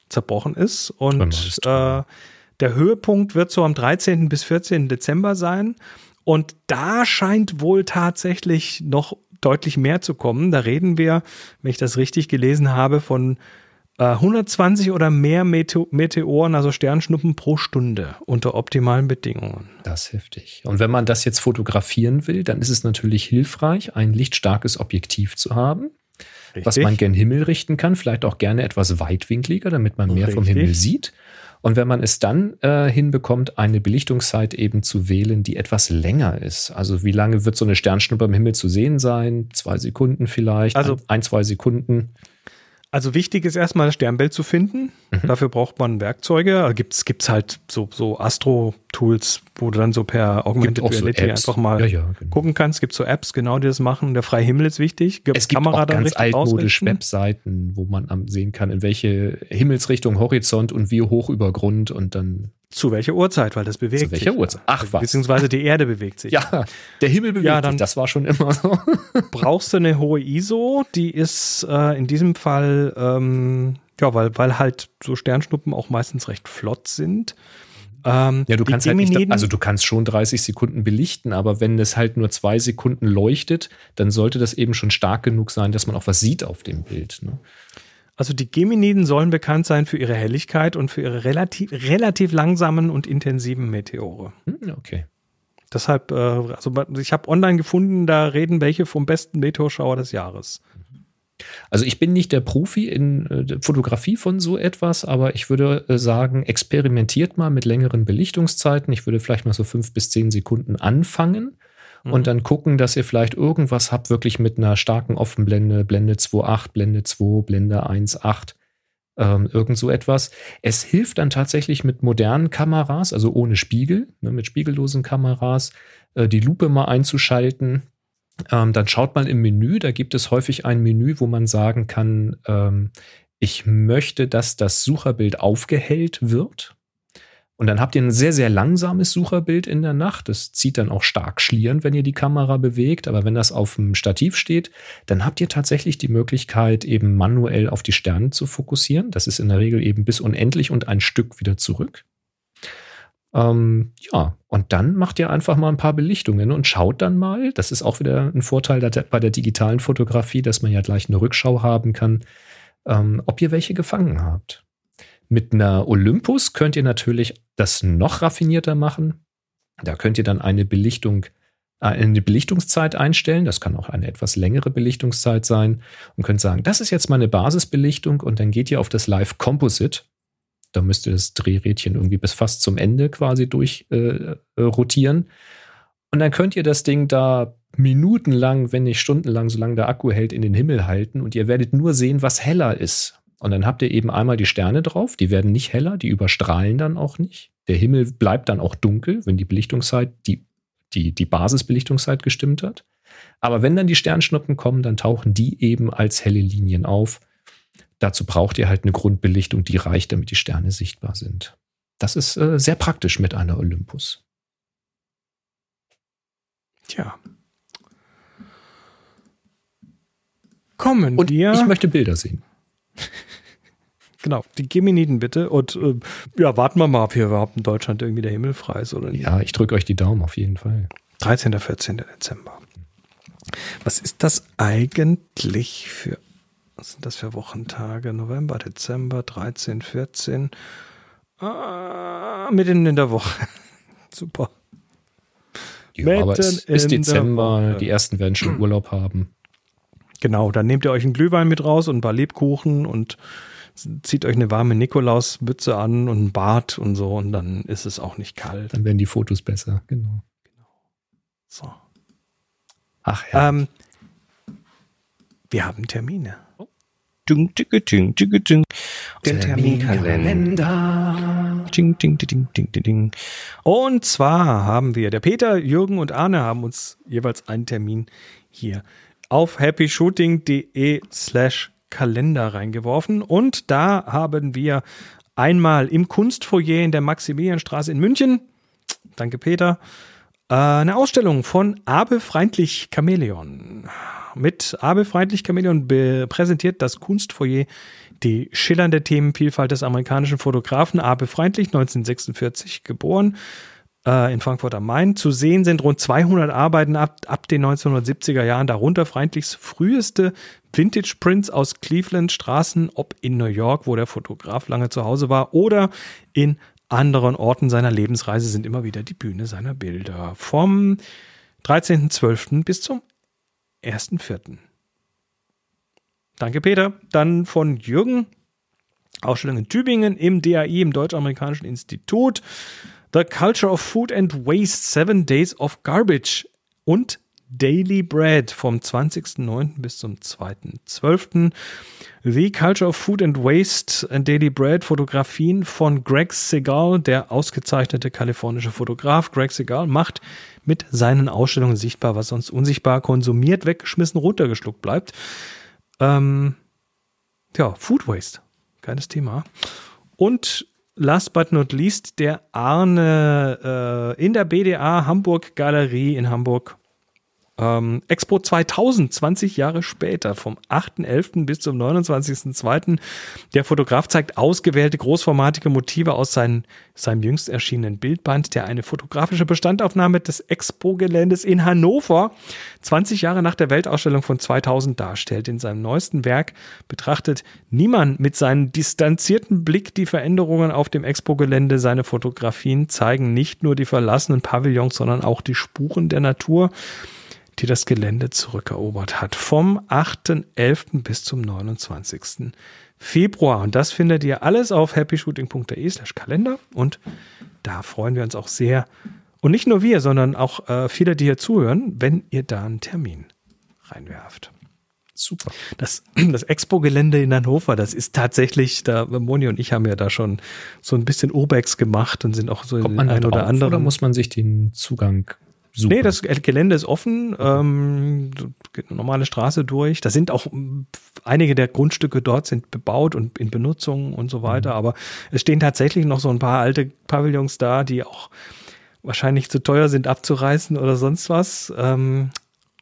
Speaker 2: zerbrochen ist. Und äh, der Höhepunkt wird so am 13. bis 14. Dezember sein. Und da scheint wohl tatsächlich noch deutlich mehr zu kommen. Da reden wir, wenn ich das richtig gelesen habe, von äh, 120 oder mehr Meteoren, also Sternschnuppen pro Stunde unter optimalen Bedingungen.
Speaker 1: Das ist heftig. Und wenn man das jetzt fotografieren will, dann ist es natürlich hilfreich, ein lichtstarkes Objektiv zu haben. Richtig. was man gen Himmel richten kann, vielleicht auch gerne etwas weitwinkliger, damit man mehr Richtig. vom Himmel sieht. Und wenn man es dann äh, hinbekommt, eine Belichtungszeit eben zu wählen, die etwas länger ist. Also wie lange wird so eine Sternschnuppe im Himmel zu sehen sein? Zwei Sekunden vielleicht, also ein, ein zwei Sekunden.
Speaker 2: Also wichtig ist erstmal das Sternbild zu finden. Mhm. Dafür braucht man Werkzeuge. Gibt es halt so, so Astro-Tools, wo du dann so per Augmented Reality so einfach mal ja, ja, genau. gucken kannst. Gibt so Apps, genau, die das machen. Der freie Himmel ist wichtig.
Speaker 1: Gibt es gibt Kamera auch ganz altmodisch Webseiten, wo man sehen kann, in welche Himmelsrichtung, Horizont und wie hoch über Grund und dann
Speaker 2: zu welcher Uhrzeit, weil das bewegt sich.
Speaker 1: Zu welcher sich. Uhrzeit?
Speaker 2: Ach was. Beziehungsweise die Erde bewegt sich.
Speaker 1: Ja, der Himmel bewegt ja, dann sich, das war schon immer so. *laughs* *laughs*
Speaker 2: brauchst du eine hohe ISO, die ist äh, in diesem Fall, ähm, ja, weil, weil halt so Sternschnuppen auch meistens recht flott sind.
Speaker 1: Ähm, ja, du kannst halt nicht, also du kannst schon 30 Sekunden belichten, aber wenn es halt nur zwei Sekunden leuchtet, dann sollte das eben schon stark genug sein, dass man auch was sieht auf dem Bild. Ne?
Speaker 2: Also die Geminiden sollen bekannt sein für ihre Helligkeit und für ihre relativ, relativ langsamen und intensiven Meteore.
Speaker 1: Hm, okay.
Speaker 2: Deshalb, äh, also ich habe online gefunden, da reden welche vom besten Meteorschauer des Jahres.
Speaker 1: Also ich bin nicht der Profi in äh, der Fotografie von so etwas, aber ich würde äh, sagen, experimentiert mal mit längeren Belichtungszeiten. Ich würde vielleicht mal so fünf bis zehn Sekunden anfangen mhm. und dann gucken, dass ihr vielleicht irgendwas habt, wirklich mit einer starken Offenblende, Blende 2.8, Blende 2, Blende 1.8, ähm, irgend so etwas. Es hilft dann tatsächlich mit modernen Kameras, also ohne Spiegel, ne, mit spiegellosen Kameras, äh, die Lupe mal einzuschalten. Ähm, dann schaut mal im Menü, da gibt es häufig ein Menü, wo man sagen kann, ähm, ich möchte, dass das Sucherbild aufgehellt wird. Und dann habt ihr ein sehr, sehr langsames Sucherbild in der Nacht. Das zieht dann auch stark Schlieren, wenn ihr die Kamera bewegt. Aber wenn das auf dem Stativ steht, dann habt ihr tatsächlich die Möglichkeit, eben manuell auf die Sterne zu fokussieren. Das ist in der Regel eben bis unendlich und ein Stück wieder zurück. Ähm, ja, und dann macht ihr einfach mal ein paar Belichtungen und schaut dann mal. Das ist auch wieder ein Vorteil bei der digitalen Fotografie, dass man ja gleich eine Rückschau haben kann, ähm, ob ihr welche gefangen habt. Mit einer Olympus könnt ihr natürlich das noch raffinierter machen. Da könnt ihr dann eine Belichtung, äh, eine Belichtungszeit einstellen. Das kann auch eine etwas längere Belichtungszeit sein und könnt sagen, das ist jetzt meine Basisbelichtung und dann geht ihr auf das Live Composite. Da müsst ihr das Drehrädchen irgendwie bis fast zum Ende quasi durch äh, äh rotieren. Und dann könnt ihr das Ding da minutenlang, wenn nicht stundenlang, solange der Akku hält, in den Himmel halten und ihr werdet nur sehen, was heller ist. Und dann habt ihr eben einmal die Sterne drauf, die werden nicht heller, die überstrahlen dann auch nicht. Der Himmel bleibt dann auch dunkel, wenn die Belichtungszeit, die die, die Basisbelichtungszeit gestimmt hat. Aber wenn dann die Sternschnuppen kommen, dann tauchen die eben als helle Linien auf. Dazu braucht ihr halt eine Grundbelichtung, die reicht, damit die Sterne sichtbar sind. Das ist äh, sehr praktisch mit einer Olympus.
Speaker 2: Tja. Kommen
Speaker 1: Und
Speaker 2: wir.
Speaker 1: ich möchte Bilder sehen.
Speaker 2: Genau, die Geminiden bitte. Und äh, ja, warten wir mal, ob hier überhaupt in Deutschland irgendwie der Himmel frei ist oder nicht.
Speaker 1: Ja, ich drücke euch die Daumen auf jeden Fall.
Speaker 2: 13. 14. Dezember. Was ist das eigentlich für, was sind das für Wochentage? November, Dezember, 13, 14. Ah, mitten in der Woche. *laughs* Super.
Speaker 1: Ja, aber es
Speaker 2: Mitten
Speaker 1: ist Dezember, die ersten werden schon Urlaub haben.
Speaker 2: Genau, dann nehmt ihr euch einen Glühwein mit raus und ein paar Lebkuchen und zieht euch eine warme Nikolausmütze an und ein Bart und so und dann ist es auch nicht kalt.
Speaker 1: Dann werden die Fotos besser. Genau.
Speaker 2: So.
Speaker 1: Ach ja.
Speaker 2: Ähm, wir haben Termine.
Speaker 4: Ding, ding, ding, ding, ding. Den Terminkalender.
Speaker 2: Ding, ding, ding, ding, ding, ding. Und zwar haben wir, der Peter, Jürgen und Arne haben uns jeweils einen Termin hier auf happyshooting.de slash Kalender reingeworfen. Und da haben wir einmal im Kunstfoyer in der Maximilianstraße in München, danke Peter, äh, eine Ausstellung von Abe Freundlich Chamäleon. Mit Abe Freundlich Chamäleon präsentiert das Kunstfoyer die schillernde Themenvielfalt des amerikanischen Fotografen Abe Freundlich, 1946 geboren, äh, in Frankfurt am Main. Zu sehen sind rund 200 Arbeiten ab, ab den 1970er Jahren, darunter Freundlichs früheste Vintage Prints aus Cleveland Straßen, ob in New York, wo der Fotograf lange zu Hause war, oder in anderen Orten seiner Lebensreise sind immer wieder die Bühne seiner Bilder. Vom 13.12. bis zum 1.4. Danke, Peter. Dann von Jürgen. Ausstellung in Tübingen im DAI, im Deutsch-Amerikanischen Institut. The Culture of Food and Waste, Seven Days of Garbage und Daily Bread vom 20.09. bis zum 2.12. The Culture of Food and Waste and Daily Bread, Fotografien von Greg Segal, der ausgezeichnete kalifornische Fotograf. Greg Segal macht mit seinen Ausstellungen sichtbar, was sonst unsichtbar konsumiert, weggeschmissen, runtergeschluckt bleibt. Ähm, ja, Food Waste. Geiles Thema. Und last but not least, der Arne äh, in der BDA Hamburg Galerie in Hamburg. Ähm, Expo 2000, 20 Jahre später, vom 8.11. bis zum 29.02. Der Fotograf zeigt ausgewählte großformatige Motive aus seinen, seinem jüngst erschienenen Bildband, der eine fotografische Bestandaufnahme des Expo-Geländes in Hannover 20 Jahre nach der Weltausstellung von 2000 darstellt. In seinem neuesten Werk betrachtet niemand mit seinem distanzierten Blick die Veränderungen auf dem Expo-Gelände. Seine Fotografien zeigen nicht nur die verlassenen Pavillons, sondern auch die Spuren der Natur die das Gelände zurückerobert hat. Vom 8.11. bis zum 29. Februar. Und das findet ihr alles auf happyshooting.de slash Kalender. Und da freuen wir uns auch sehr. Und nicht nur wir, sondern auch äh, viele, die hier zuhören, wenn ihr da einen Termin reinwerft.
Speaker 1: Super.
Speaker 2: Das, *clears throat* das Expo-Gelände in Hannover, das ist tatsächlich, da Moni und ich haben ja da schon so ein bisschen Urbex gemacht und sind auch so
Speaker 1: Kommt
Speaker 2: in
Speaker 1: man
Speaker 2: ein
Speaker 1: da
Speaker 2: oder
Speaker 1: drauf,
Speaker 2: anderen.
Speaker 1: oder muss man sich den Zugang suchen?
Speaker 2: Nee, das Gelände ist offen, ähm, geht eine normale Straße durch. Da sind auch mm, einige der Grundstücke dort sind bebaut und in Benutzung und so weiter, aber es stehen tatsächlich noch so ein paar alte Pavillons da, die auch wahrscheinlich zu teuer sind abzureißen oder sonst was. Ähm,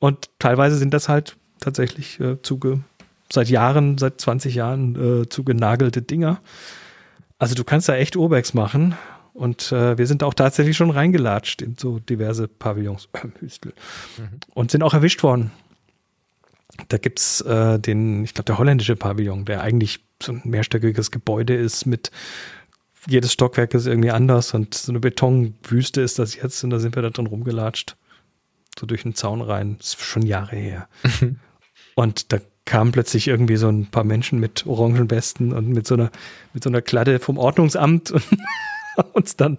Speaker 2: und teilweise sind das halt tatsächlich äh, zuge seit Jahren, seit 20 Jahren äh, zugenagelte Dinger. Also du kannst da echt Urbex machen. Und äh, wir sind auch tatsächlich schon reingelatscht in so diverse Pavillons, Hüstel, und sind auch erwischt worden. Da gibt's äh, den, ich glaube, der holländische Pavillon, der eigentlich so ein mehrstöckiges Gebäude ist mit jedes Stockwerk ist irgendwie anders und so eine Betonwüste ist das jetzt und da sind wir da drin rumgelatscht. So durch den Zaun rein. Das ist schon Jahre her. *laughs* und da kamen plötzlich irgendwie so ein paar Menschen mit orangen Westen und mit so einer, mit so einer Kladde vom Ordnungsamt und *laughs* *laughs* uns dann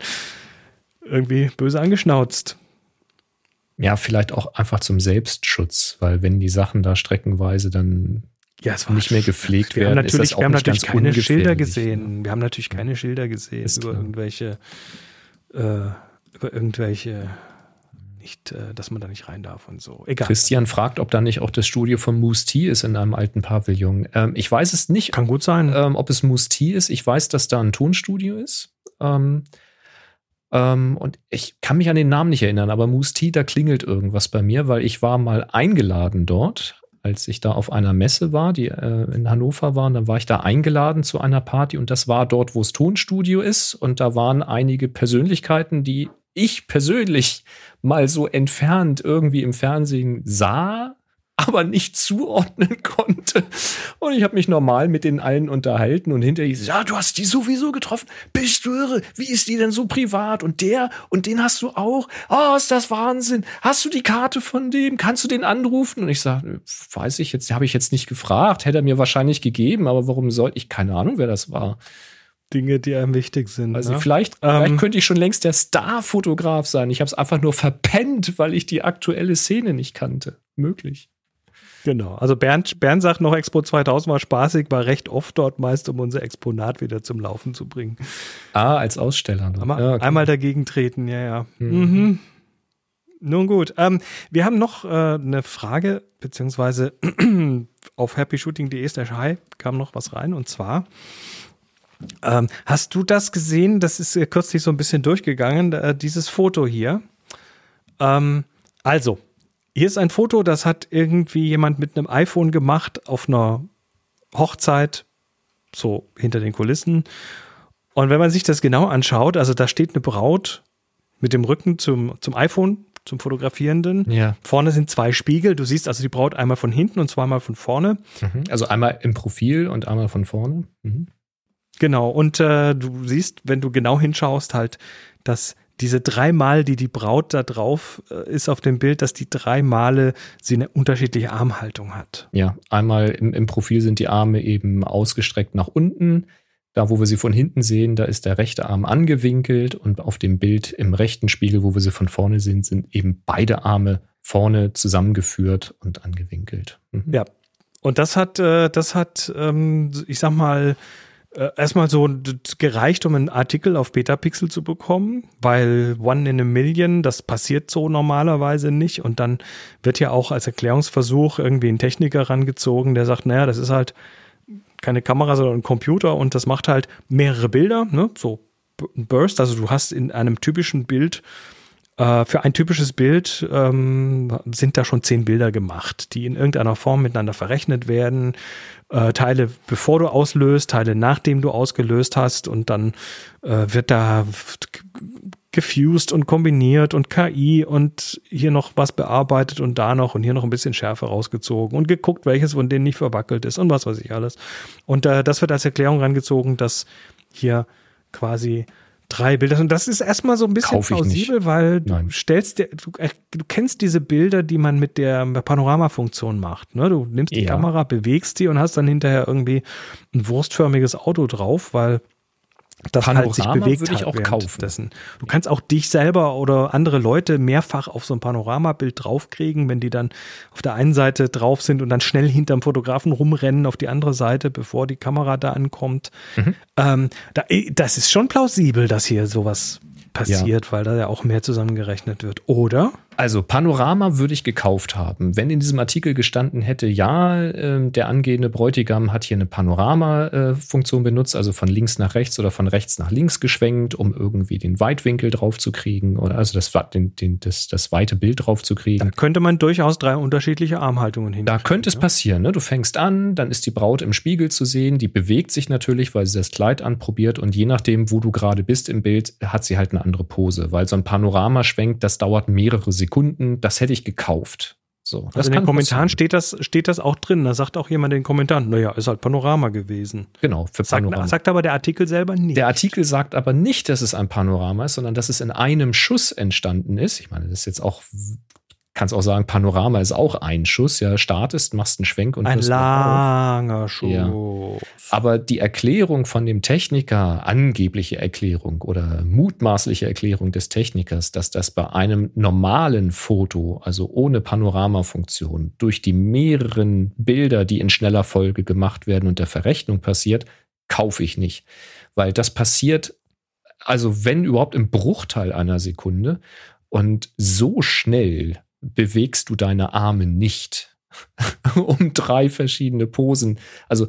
Speaker 2: irgendwie böse angeschnauzt.
Speaker 1: Ja, vielleicht auch einfach zum Selbstschutz, weil wenn die Sachen da streckenweise dann
Speaker 2: Ja, es
Speaker 1: nicht mehr gepflegt
Speaker 2: wir
Speaker 1: werden,
Speaker 2: haben
Speaker 1: ist
Speaker 2: natürlich,
Speaker 1: das auch
Speaker 2: wir haben natürlich keine Schilder gesehen. Wir haben natürlich keine Schilder gesehen
Speaker 1: Ist
Speaker 2: über
Speaker 1: klar.
Speaker 2: irgendwelche, äh, über irgendwelche nicht, äh, dass man da nicht rein darf und so. Egal.
Speaker 1: Christian fragt, ob da nicht auch das Studio von Moose T ist in einem alten Pavillon. Ähm, ich weiß es nicht.
Speaker 2: Kann gut sein.
Speaker 1: Ähm, ob es Moose T ist. Ich weiß, dass da ein Tonstudio ist. Ähm, ähm, und ich kann mich an den Namen nicht erinnern, aber Moose T, da klingelt irgendwas bei mir, weil ich war mal eingeladen dort, als ich da auf einer Messe war, die äh, in Hannover war. Und dann war ich da eingeladen zu einer Party und das war dort, wo das Tonstudio ist. Und da waren einige Persönlichkeiten, die ich persönlich mal so entfernt irgendwie im Fernsehen sah, aber nicht zuordnen *laughs* konnte. Und ich habe mich normal mit den allen unterhalten und hinterher hieß, ja, du hast die sowieso getroffen. Bist du irre? Wie ist die denn so privat? Und der und den hast du auch? Oh, ist das Wahnsinn. Hast du die Karte von dem? Kannst du den anrufen? Und ich sage, weiß ich jetzt, habe ich jetzt nicht gefragt. Hätte er mir wahrscheinlich gegeben, aber warum soll ich? Keine Ahnung, wer das war.
Speaker 2: Dinge, die einem wichtig sind.
Speaker 1: Also
Speaker 2: ne?
Speaker 1: vielleicht,
Speaker 2: Ähm.
Speaker 1: vielleicht könnte ich schon längst der Star-Fotograf sein. Ich habe es einfach nur verpennt, weil ich die aktuelle Szene nicht kannte. Möglich.
Speaker 2: Genau. Also Bernd, Bernd sagt noch, Expo 2000 war spaßig, war recht oft dort meist, um unser Exponat wieder zum Laufen zu bringen.
Speaker 1: Ah, als Aussteller.
Speaker 2: Einmal,
Speaker 1: Ja, okay.
Speaker 2: einmal dagegen treten, ja, ja.
Speaker 1: Mhm.
Speaker 2: Mhm. Nun gut. Ähm, wir haben noch äh, eine Frage, beziehungsweise *clears throat* auf happyshooting.de slash hi kam noch was rein und zwar ähm, hast du das gesehen? Das ist äh, kürzlich so ein bisschen durchgegangen, äh, dieses Foto hier. Ähm, also, hier ist ein Foto, das hat irgendwie jemand mit einem iPhone gemacht auf einer Hochzeit, so hinter den Kulissen. Und wenn man sich das genau anschaut, also da steht eine Braut mit dem Rücken zum, zum iPhone, zum Fotografierenden.
Speaker 1: Ja.
Speaker 2: Vorne sind zwei Spiegel. Du siehst also die Braut einmal von hinten und zweimal von vorne.
Speaker 1: Mhm. Also einmal im Profil und einmal von vorne. Mhm.
Speaker 2: Genau. Und äh, du siehst, wenn du genau hinschaust, halt, dass diese drei Mal, die die Braut da drauf äh, ist auf dem Bild, dass die drei Male sie eine unterschiedliche Armhaltung hat.
Speaker 1: Ja, einmal im, im Profil sind die Arme eben ausgestreckt nach unten. Da, wo wir sie von hinten sehen, da ist der rechte Arm angewinkelt und auf dem Bild im rechten Spiegel, wo wir sie von vorne sehen, sind eben beide Arme vorne zusammengeführt und angewinkelt. Mhm.
Speaker 2: Ja. Und das hat, äh, das hat, ähm, ich sag mal, äh, erstmal so gereicht, um einen Artikel auf Betapixel zu bekommen, weil One in a Million, das passiert so normalerweise nicht. Und dann wird ja auch als Erklärungsversuch irgendwie ein Techniker rangezogen, der sagt, naja, das ist halt keine Kamera, sondern ein Computer und das macht halt mehrere Bilder, ne? so ein Burst. Also du hast in einem typischen Bild äh, für ein typisches Bild ähm, sind da schon zehn Bilder gemacht, die in irgendeiner Form miteinander verrechnet werden. Äh, Teile bevor du auslöst, Teile nachdem du ausgelöst hast und dann äh, wird da gefused und kombiniert und KI und hier noch was bearbeitet und da noch und hier noch ein bisschen Schärfe rausgezogen und geguckt, welches von denen nicht verwackelt ist und was weiß ich alles. Und äh, das wird als Erklärung rangezogen, dass hier quasi drei Bilder und das ist erstmal so ein bisschen plausibel, weil du
Speaker 1: Nein.
Speaker 2: stellst dir, du, äh, du kennst diese Bilder, die man mit der Panoramafunktion macht. Ne? Du nimmst die
Speaker 1: Ja.
Speaker 2: Kamera, bewegst die und hast dann hinterher irgendwie ein wurstförmiges Auto drauf, weil das halt sich
Speaker 1: Panorama
Speaker 2: bewegt
Speaker 1: würde ich auch kaufen.
Speaker 2: währenddessen. Du kannst auch dich selber oder andere Leute mehrfach auf so ein Panoramabild draufkriegen, wenn die dann auf der einen Seite drauf sind und dann schnell hinterm Fotografen rumrennen auf die andere Seite, bevor die Kamera da ankommt.
Speaker 1: Mhm.
Speaker 2: Ähm, da, das ist schon plausibel, dass hier sowas passiert, weil da ja auch mehr zusammengerechnet wird. Oder?
Speaker 1: Also Panorama würde ich gekauft haben. Wenn in diesem Artikel gestanden hätte, ja, ähm, der angehende Bräutigam hat hier eine Panorama-Funktion benutzt, also von links nach rechts oder von rechts nach links geschwenkt, um irgendwie den Weitwinkel drauf zu kriegen oder also das, den, den, das, das weite Bild drauf zu kriegen.
Speaker 2: Da könnte man durchaus drei unterschiedliche Armhaltungen hin.
Speaker 1: Da könnte es passieren, ne? Du fängst an, dann ist die Braut im Spiegel zu sehen, die bewegt sich natürlich, weil sie das Kleid anprobiert und je nachdem, wo du gerade bist im Bild, hat sie halt eine andere Pose, weil so ein Panorama schwenkt, das dauert mehrere Sekunden, das hätte ich gekauft. So, das
Speaker 2: Also in den Kommentaren
Speaker 1: passieren.
Speaker 2: steht das, steht das auch drin. Da sagt auch jemand in den Kommentaren, naja, ist halt Panorama gewesen.
Speaker 1: Genau, für
Speaker 2: Sagt,
Speaker 1: Panorama.
Speaker 2: sagt aber der Artikel selber nicht.
Speaker 1: Der Artikel sagt aber nicht, dass es ein Panorama ist, sondern dass es in einem Schuss entstanden ist. Ich meine, das ist jetzt auch, kannst auch sagen, Panorama ist auch ein Schuss. Ja, startest, machst einen Schwenk und
Speaker 2: Ein langer Schuss.
Speaker 1: Ja. Aber die Erklärung von dem Techniker, angebliche Erklärung oder mutmaßliche Erklärung des Technikers, dass das bei einem normalen Foto, also ohne Panoramafunktion, durch die mehreren Bilder, die in schneller Folge gemacht werden und der Verrechnung passiert, kaufe ich nicht. Weil das passiert, also wenn überhaupt im Bruchteil einer Sekunde. Und so schnell bewegst du deine Arme nicht. *laughs* um drei verschiedene Posen. Also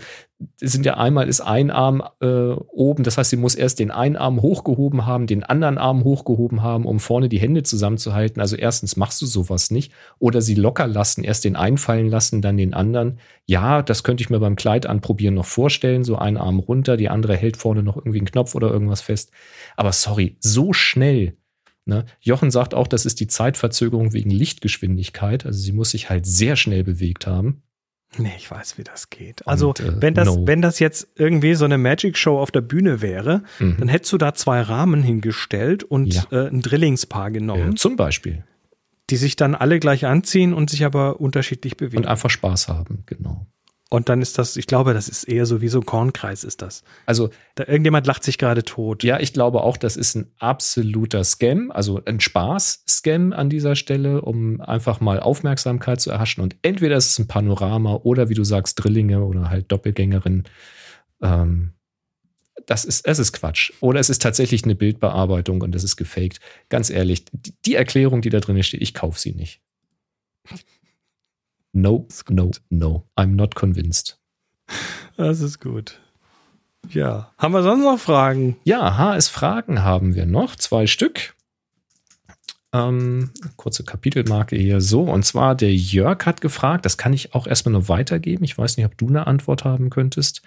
Speaker 1: sind ja einmal ist ein Arm äh, oben, das heißt, sie muss erst den einen Arm hochgehoben haben, den anderen Arm hochgehoben haben, um vorne die Hände zusammenzuhalten. Also erstens machst du sowas nicht. Oder sie locker lassen, erst den einen fallen lassen, dann den anderen. Ja, das könnte ich mir beim Kleid anprobieren noch vorstellen. So ein Arm runter, die andere hält vorne noch irgendwie einen Knopf oder irgendwas fest. Aber sorry, so schnell Ne? Jochen sagt auch, das ist die Zeitverzögerung wegen Lichtgeschwindigkeit. Also sie muss sich halt sehr schnell bewegt haben.
Speaker 2: Nee, ich weiß, wie das geht. Also, Und, äh, wenn, das, no. wenn das jetzt irgendwie so eine Magic Show auf der Bühne wäre, mhm. dann hättest du da zwei Rahmen hingestellt und ja. äh, ein Drillingspaar genommen.
Speaker 1: Ja, zum Beispiel.
Speaker 2: Die sich dann alle gleich anziehen und sich aber unterschiedlich bewegen.
Speaker 1: Und einfach Spaß haben, genau.
Speaker 2: Und dann ist das, ich glaube, das ist eher so wie so ein Kornkreis ist das.
Speaker 1: Also
Speaker 2: da, irgendjemand lacht sich gerade tot.
Speaker 1: Ja, ich glaube auch, das ist ein absoluter Scam, also ein Spaß-Scam an dieser Stelle, um einfach mal Aufmerksamkeit zu erhaschen. Und entweder ist es ein Panorama oder wie du sagst, Drillinge oder halt Doppelgängerin. Ähm, das ist, es ist Quatsch. Oder es ist tatsächlich eine Bildbearbeitung und das ist gefaked. Ganz ehrlich, die, die Erklärung, die da drin steht, ich kaufe sie nicht. No, no, no. I'm not convinced.
Speaker 2: Das ist gut. Ja. Haben wir sonst noch Fragen?
Speaker 1: Ja, HS-Fragen haben wir noch. Zwei Stück. Ähm, kurze Kapitelmarke hier so. Und zwar der Jörg hat gefragt, das kann ich auch erstmal nur weitergeben. Ich weiß nicht, ob du eine Antwort haben könntest.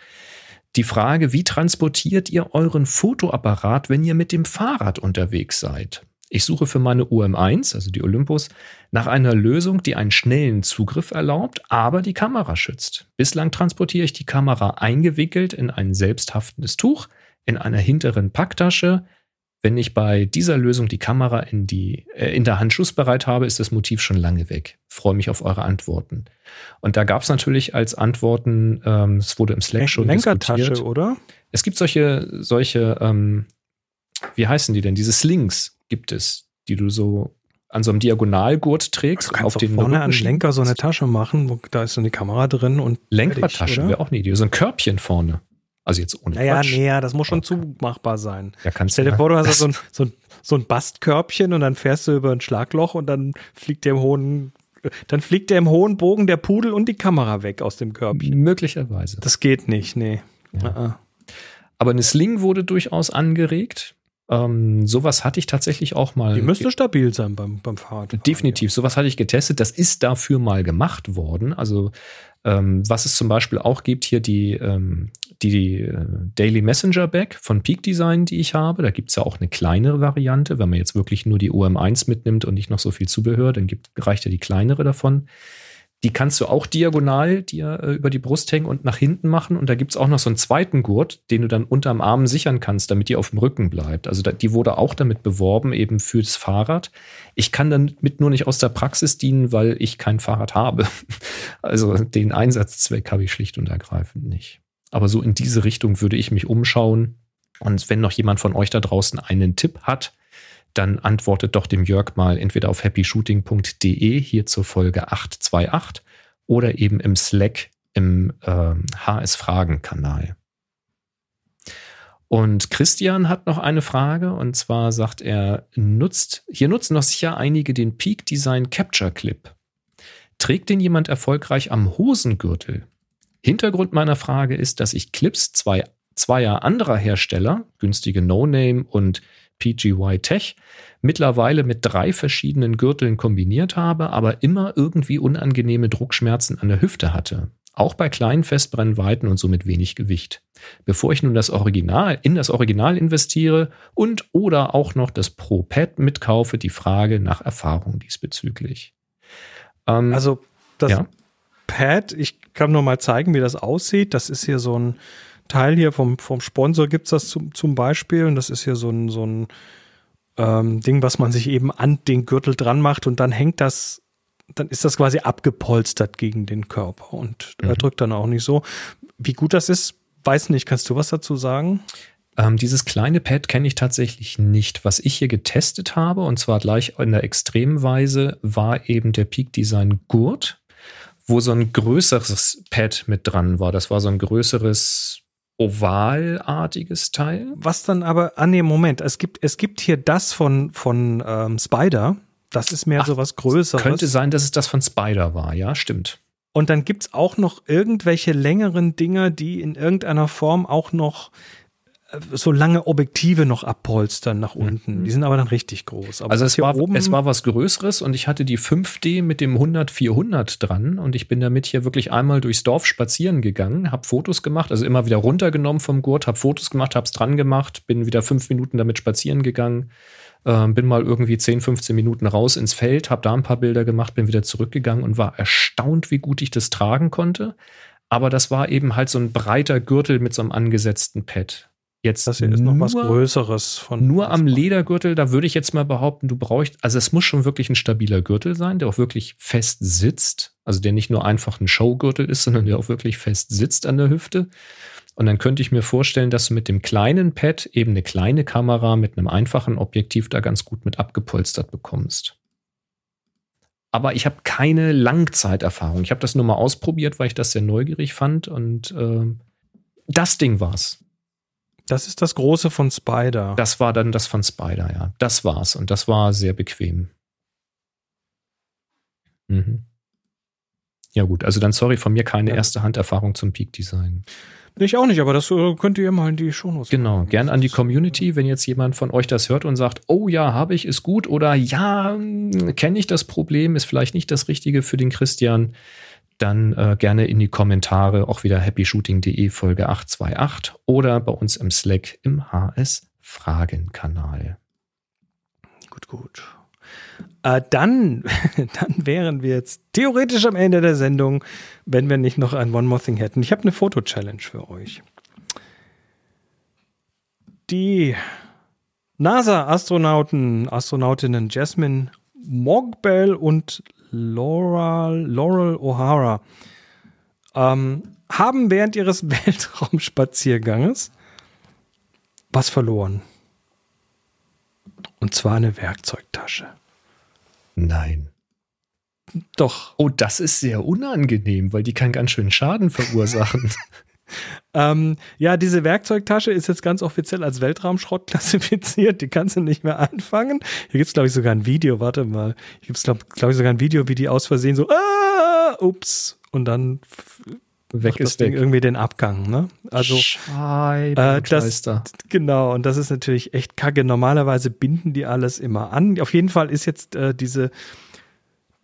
Speaker 1: Die Frage, wie transportiert ihr euren Fotoapparat, wenn ihr mit dem Fahrrad unterwegs seid? Ich suche für meine UM1, also die Olympus, nach einer Lösung, die einen schnellen Zugriff erlaubt, aber die Kamera schützt. Bislang transportiere ich die Kamera eingewickelt in ein selbsthaftendes Tuch, in einer hinteren Packtasche. Wenn ich bei dieser Lösung die Kamera in, die, äh, in der Hand schussbereit habe, ist das Motiv schon lange weg. Freue mich auf eure Antworten. Und da gab es natürlich als Antworten, ähm, es wurde im Slack schon
Speaker 2: Lenkertasche, diskutiert. oder?
Speaker 1: Es gibt solche, solche, ähm, wie heißen die denn? Diese Slings gibt es, die du so an so einem Diagonalgurt trägst. Du
Speaker 2: kannst auf den vorne an Lenker so eine Tasche machen, wo, da ist so eine Kamera drin und
Speaker 1: Lenkertasche wäre auch eine Idee. So ein Körbchen vorne. Also jetzt ohne
Speaker 2: Naja, Quatsch. nee, das muss schon okay. zumachbar sein.
Speaker 1: Ja, kannst
Speaker 2: Stell dir vor, du hast so ein, so, ein, so ein Bastkörbchen und dann fährst du über ein Schlagloch und dann fliegt der im hohen dann fliegt der im hohen Bogen der Pudel und die Kamera weg aus dem Körbchen.
Speaker 1: Möglicherweise.
Speaker 2: Das geht nicht, nee. Ja. Uh -uh.
Speaker 1: Aber eine Sling wurde durchaus angeregt. Ähm, sowas hatte ich tatsächlich auch mal.
Speaker 2: Die müsste stabil sein beim, beim Fahrrad.
Speaker 1: Definitiv. Sowas hatte ich getestet. Das ist dafür mal gemacht worden. Also, ähm, was es zum Beispiel auch gibt, hier die, ähm, die äh, Daily Messenger Bag von Peak Design, die ich habe. Da gibt es ja auch eine kleinere Variante. Wenn man jetzt wirklich nur die OM1 mitnimmt und nicht noch so viel Zubehör, dann gibt, reicht ja die kleinere davon. Die kannst du auch diagonal dir äh, über die Brust hängen und nach hinten machen. Und da gibt es auch noch so einen zweiten Gurt, den du dann unterm Arm sichern kannst, damit die auf dem Rücken bleibt. Also da, die wurde auch damit beworben, eben fürs Fahrrad. Ich kann damit nur nicht aus der Praxis dienen, weil ich kein Fahrrad habe. *laughs* Also den Einsatzzweck habe ich schlicht und ergreifend nicht. Aber so in diese Richtung würde ich mich umschauen. Und wenn noch jemand von euch da draußen einen Tipp hat, dann antwortet doch dem Jörg mal entweder auf happyshooting.de hier zur Folge 828 oder eben im Slack im äh, HS-Fragen-Kanal. Und Christian hat noch eine Frage und zwar sagt er, nutzt, hier nutzen doch sicher einige den Peak Design Capture Clip. Trägt den jemand erfolgreich am Hosengürtel? Hintergrund meiner Frage ist, dass ich Clips zwei, zweier anderer Hersteller, günstige No-Name und PGY Tech mittlerweile mit drei verschiedenen Gürteln kombiniert habe, aber immer irgendwie unangenehme Druckschmerzen an der Hüfte hatte. Auch bei kleinen Festbrennweiten und somit wenig Gewicht. Bevor ich nun das Original in das Original investiere und oder auch noch das Pro Pad mitkaufe, die Frage nach Erfahrung diesbezüglich.
Speaker 2: Ähm, also das ja? Pad, ich kann nur mal zeigen, wie das aussieht. Das ist hier so ein Teil hier vom, vom Sponsor gibt es das zum, zum Beispiel. Und das ist hier so ein, so ein ähm, Ding, was man sich eben an den Gürtel dran macht und dann hängt das, dann ist das quasi abgepolstert gegen den Körper und mhm. er drückt dann auch nicht so. Wie gut das ist, weiß nicht. Kannst du was dazu sagen?
Speaker 1: Ähm, dieses kleine Pad kenne ich tatsächlich nicht. Was ich hier getestet habe, und zwar gleich in der extremen Weise, war eben der Peak Design Gurt, wo so ein größeres Pad mit dran war. Das war so ein größeres ovalartiges Teil.
Speaker 2: Was dann aber, ah nee, Moment, es gibt, es gibt hier das von, von ähm, Spider. Das ist mehr
Speaker 1: Ach,
Speaker 2: so was Größeres.
Speaker 1: Könnte sein, dass es das von Spider war, ja, stimmt.
Speaker 2: Und dann gibt's auch noch irgendwelche längeren Dinger, die in irgendeiner Form auch noch so lange Objektive noch abpolstern nach unten. Die sind aber dann richtig groß. Aber
Speaker 1: also es war, es war was Größeres und ich hatte die 5D mit dem 100-400 dran und ich bin damit hier wirklich einmal durchs Dorf spazieren gegangen, habe Fotos gemacht, also immer wieder runtergenommen vom Gurt, habe Fotos gemacht, habe es dran gemacht, bin wieder fünf Minuten damit spazieren gegangen, äh, bin mal irgendwie 10, 15 Minuten raus ins Feld, habe da ein paar Bilder gemacht, bin wieder zurückgegangen und war erstaunt, wie gut ich das tragen konnte. Aber das war eben halt so ein breiter Gürtel mit so einem angesetzten Pad. Jetzt
Speaker 2: das hier ist noch was
Speaker 1: nur-
Speaker 2: Größeres von.
Speaker 1: nur am Ledergürtel, da würde ich jetzt mal behaupten, du brauchst, also es muss schon wirklich ein stabiler Gürtel sein, der auch wirklich fest sitzt. Also der nicht nur einfach ein Showgürtel ist, *laughs* sondern der auch wirklich fest sitzt an der Hüfte. Und dann könnte ich mir vorstellen, dass du mit dem kleinen Pad eben eine kleine Kamera mit einem einfachen Objektiv da ganz gut mit abgepolstert bekommst. Aber ich habe keine Langzeiterfahrung. Ich habe das nur mal ausprobiert, weil ich das sehr neugierig fand. Und ähm, das Ding war's.
Speaker 2: Das ist das große von Spider.
Speaker 1: Das war dann das von Spider, ja. Das war's. Und das war sehr bequem. Mhm. Ja, gut. Also dann sorry von mir keine
Speaker 2: Ja.
Speaker 1: erste Handerfahrung zum Peak Design.
Speaker 2: ich auch nicht, aber das äh, könnt ihr mal in die Shownotes
Speaker 1: Genau.
Speaker 2: packen.
Speaker 1: Gern an die Community, wenn jetzt jemand von euch das hört und sagt, oh ja, habe ich, ist gut oder ja, kenne ich das Problem, ist vielleicht nicht das Richtige für den Christian, dann äh, gerne in die Kommentare, auch wieder happyshooting.de Folge 828 oder bei uns im Slack im HS Fragen-Kanal.
Speaker 2: Gut, gut. Äh, dann, *laughs* dann wären wir jetzt theoretisch am Ende der Sendung, wenn wir nicht noch ein One More Thing hätten. Ich habe eine Foto-Challenge für euch. Die NASA-Astronauten, Astronautinnen Jasmine Mogbell und Laura, Laurel O'Hara ähm, haben während ihres *laughs* Weltraumspazierganges was verloren. Und zwar eine Werkzeugtasche.
Speaker 1: Nein.
Speaker 2: Doch.
Speaker 1: Oh, das ist sehr unangenehm, weil die kann ganz schön Schaden verursachen. *laughs*
Speaker 2: Ähm, ja, diese Werkzeugtasche ist jetzt ganz offiziell als Weltraumschrott *laughs* klassifiziert. Die kannst du nicht mehr anfangen. Hier gibt es, glaube ich, sogar ein Video. Warte mal. Hier gibt es, glaube glaub ich, sogar ein Video, wie die aus Versehen so, ah, ups. Und dann
Speaker 1: Weg
Speaker 2: das
Speaker 1: ist
Speaker 2: Ding
Speaker 1: weg.
Speaker 2: irgendwie den Abgang. Ne? Also, Äh, das-. Genau, und das ist natürlich echt kacke. Normalerweise binden die alles immer an. Auf jeden Fall ist jetzt äh, diese,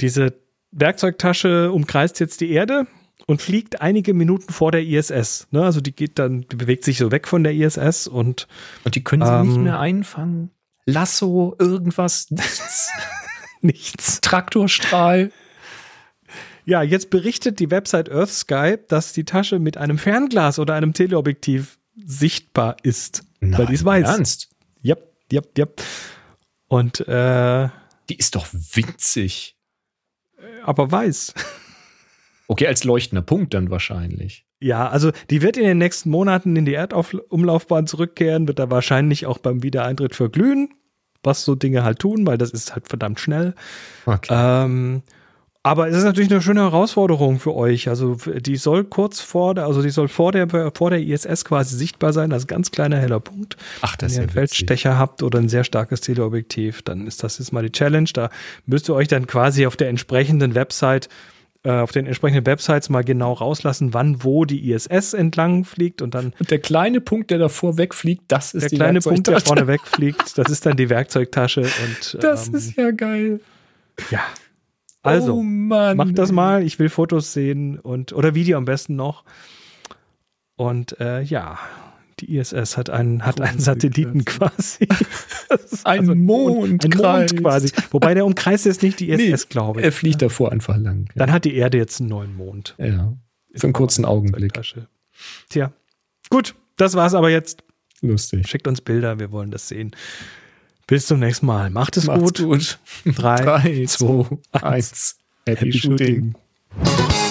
Speaker 2: diese Werkzeugtasche umkreist jetzt die Erde und fliegt einige Minuten vor der ISS. Ne? Also die geht dann, die bewegt sich so weg von der ISS und
Speaker 1: Und die können sie nicht
Speaker 2: Ähm,
Speaker 1: mehr einfangen. Lasso, irgendwas, nichts. *laughs*
Speaker 2: nichts.
Speaker 1: Traktorstrahl.
Speaker 2: Ja, jetzt berichtet die Website Earthsky, dass die Tasche mit einem Fernglas oder einem Teleobjektiv sichtbar ist. weil die es weiß.
Speaker 1: Ernst?
Speaker 2: Yep, yep, yep. Und äh,
Speaker 1: Die ist doch winzig.
Speaker 2: aber weiß.
Speaker 1: Okay, als leuchtender Punkt dann wahrscheinlich.
Speaker 2: Ja, also die wird in den nächsten Monaten in die Erdumlaufbahn zurückkehren, wird da wahrscheinlich auch beim Wiedereintritt verglühen, was so Dinge halt tun, weil das ist halt verdammt schnell.
Speaker 1: Okay.
Speaker 2: Ähm, aber es ist natürlich eine schöne Herausforderung für euch. Also die soll kurz vor der, also die soll vor der vor der ISS quasi sichtbar sein, als ganz kleiner heller Punkt.
Speaker 1: Ach,
Speaker 2: Wenn
Speaker 1: das ist
Speaker 2: ihr einen. Feldstecher habt oder ein sehr starkes Teleobjektiv, dann ist das jetzt mal die Challenge. Da müsst ihr euch dann quasi auf der entsprechenden Website, auf den entsprechenden Websites mal genau rauslassen, wann wo die ISS entlang fliegt und dann
Speaker 1: Und der kleine Punkt, der davor wegfliegt, das ist
Speaker 2: der
Speaker 1: die
Speaker 2: kleine Punkt, der vorne *laughs* wegfliegt, das ist dann die Werkzeugtasche und
Speaker 1: Das
Speaker 2: ähm,
Speaker 1: ist ja geil.
Speaker 2: ja. Also,
Speaker 1: oh Mann.
Speaker 2: Macht das mal, ich will Fotos sehen und oder Video am besten noch. Und äh, ja, die ISS hat einen, hat einen Satelliten quasi. *laughs*
Speaker 1: Ein Mond
Speaker 2: ein. Mond quasi. Wobei der umkreist jetzt nicht die ISS, glaube ich.
Speaker 1: Er fliegt davor einfach lang.
Speaker 2: Dann hat die Erde jetzt einen neuen Mond.
Speaker 1: Ja. Für einen kurzen Augenblick.
Speaker 2: Tasche. Tja, gut, das war's aber jetzt.
Speaker 1: Lustig.
Speaker 2: Schickt uns Bilder, wir wollen das sehen. Bis zum nächsten Mal. Macht es
Speaker 1: Macht's
Speaker 2: gut.
Speaker 1: gut.
Speaker 2: Drei,
Speaker 1: Drei, zwei, eins. Happy,
Speaker 2: Happy
Speaker 1: Shooting.
Speaker 2: Shooting.